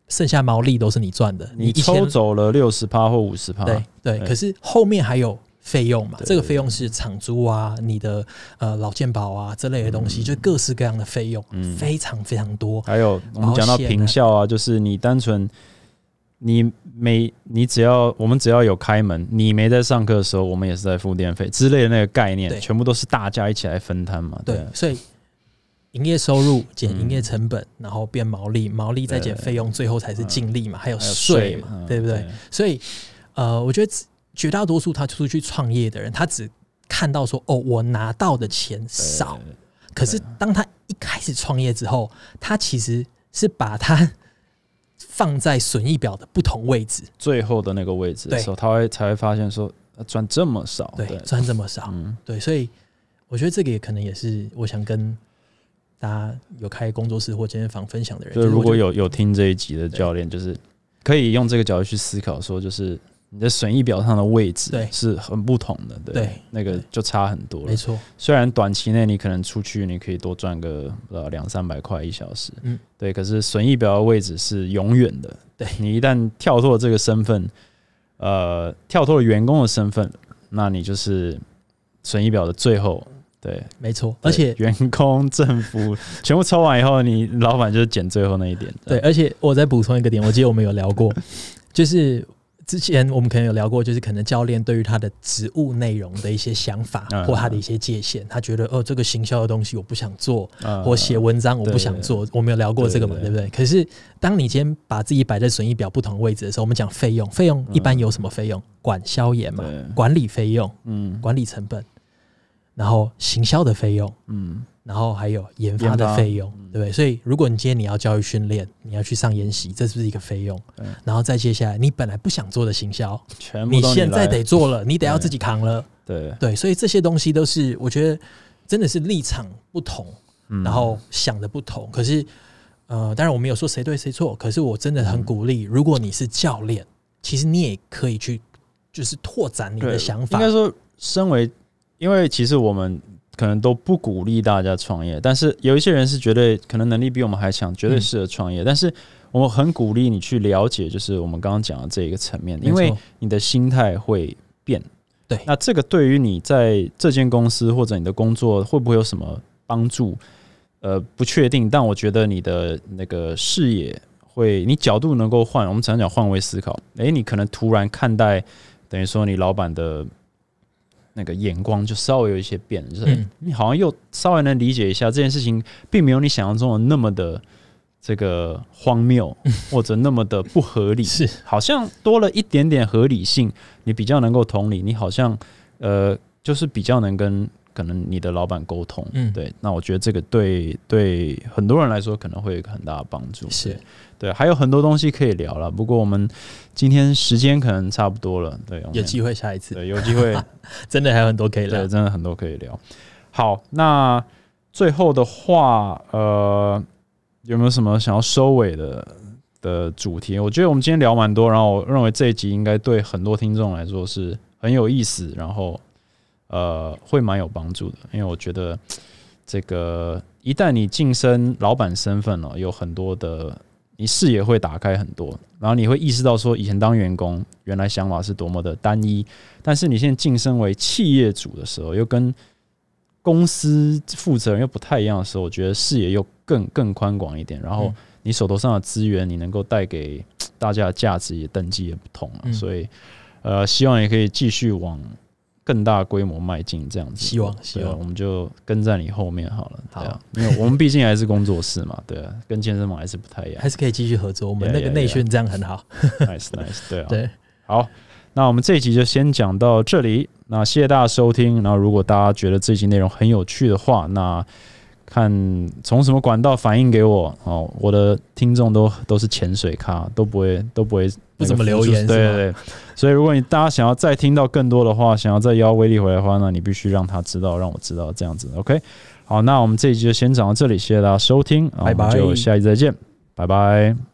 剩下毛利都是你赚的，你一抽走了六十趴或五十趴，对对。对可是后面还有费用嘛，这个费用是厂租啊、你的呃老健保啊这类的东西，就各式各样的费用，嗯非常非常多。还有我们讲到平效啊，就是你单纯你每你只要我们只要有开门，你没在上课的时候，我们也是在付电费之类的那个概念，对全部都是大家一起来分摊嘛。对，所以营业收入减营业成本，然后变毛利，毛利再减费用，最后才是净利嘛，还有税嘛，嗯对不对？？所以呃，我觉得绝大多数他出去创业的人，他只看到说哦，我拿到的钱少，可是当他一开始创业之后，他其实是把它放在损益表的不同位置，最后的那个位置的时候，他会才会发现说呃赚这么少，对，赚这么少，嗯，对，所以我觉得这个也可能也是我想跟大家有开工作室或健身房分享的人，就如果有有听这一集的教练，就是可以用这个角度去思考，说就是你的损益表上的位置对。是很不同的，对，对。那个就差很多了。没。错，虽然短期内你可能出去你可以多赚个呃两三百块一小时，嗯，对，可是损益表的位置是永远的，对。你一旦跳脱这个身份，呃，跳脱了员工的身份，那你就是损益表的最后，对，没错，而且员工、政府 全部抽完以后，你老板就是减最后那一点，对，而且我再补充一个点，我记得我们有聊过，就是之前我们可能有聊过，就是可能教练对于他的职务内容的一些想法嗯。或他的一些界限，他觉得哦，这个行销的东西我不想做，呃或写文章我不想做，我们有聊过这个嘛，对不对？可是当你今天把自己摆在损益表不同位置的时候，我们讲费用，费用一般有什么费用？管销研嘛，管理费用、嗯。管理成本，然后行销的费用，嗯然后还有研发的费用，对不对？所以如果你今天你要教育训练，你要去上研习，这是不是一个费用对？然后再接下来，你本来不想做的行销，全部你现在得做了，你得要自己扛了。对，对，所以这些东西都是我觉得真的是立场不同，嗯然后想的不同。可是呃，当然我没有说谁对谁错，可是我真的很鼓励，如果你是教练，其实你也可以去就是拓展你的想法应该。说，身为因为其实我们可能都不鼓励大家创业，但是有一些人是绝对可能能力比我们还强，绝对嗯适合创业。但是我们很鼓励你去了解，就是我们刚刚讲的这一个层面，因为你的心态会变。对那这个对于你在这间公司或者你的工作会不会有什么帮助？呃，不确定，但我觉得你的那个视野会，你角度能够换。我们常常讲换位思考，诶，你可能突然看待，等于说你老板的那个眼光就稍微有一些变了，就是、嗯。你好像又稍微能理解一下这件事情，并没有你想象中的那么的这个荒谬，或者那么的不合理。是。好像多了一点点合理性，你比较能够同理，你好像呃，就是比较能跟可能你的老板沟通，嗯对。那我觉得这个对对很多人来说可能会有一个很大的帮助，是对对，还有很多东西可以聊了。不过我们今天时间可能差不多了，对，有机会下一次，对有机会，真的还有很多可以聊对，。真的很多可以聊。好，那最后的话，呃，有没有什么想要收尾的的主题？我觉得我们今天聊蛮多，然后我认为这一集应该对很多听众来说是很有意思，然后呃会蛮有帮助的，因为我觉得 这个一旦你晋升老板身份了，有很多的你视野会打开很多，然后你会意识到说，以前当员工原来想法是多么的单一，但是你现在晋升为企业主的时候，又跟公司负责人又不太一样的时候，我觉得视野又更更宽广一点，然后嗯。你手头上的资源，你能够带给大家的价值也等级也不同了，嗯。所以呃，希望也可以继续往更大规模迈进，这样子。希望希望我们就跟在你后面好了，对因为我们毕竟还是工作室嘛，对啊，跟健身房还是不太一样还。是可以继续合作，我们那个内训这样很好。nice nice，对啊，对，好，那我们这一集就先讲到这里。那谢谢大家收听。然后如果大家觉得这集内容很有趣的话，那看从什么管道反映给我哦。我的听众都都是潜水咖，都不会都不会不怎么留言对对对。所以如果你大家想要再听到更多的话，想要再邀威力回来的话，那你必须让他知道，让我知道这样子。OK，好，那我们这一集就先讲到这里，谢谢大家收听，拜拜就下一集再见，拜拜。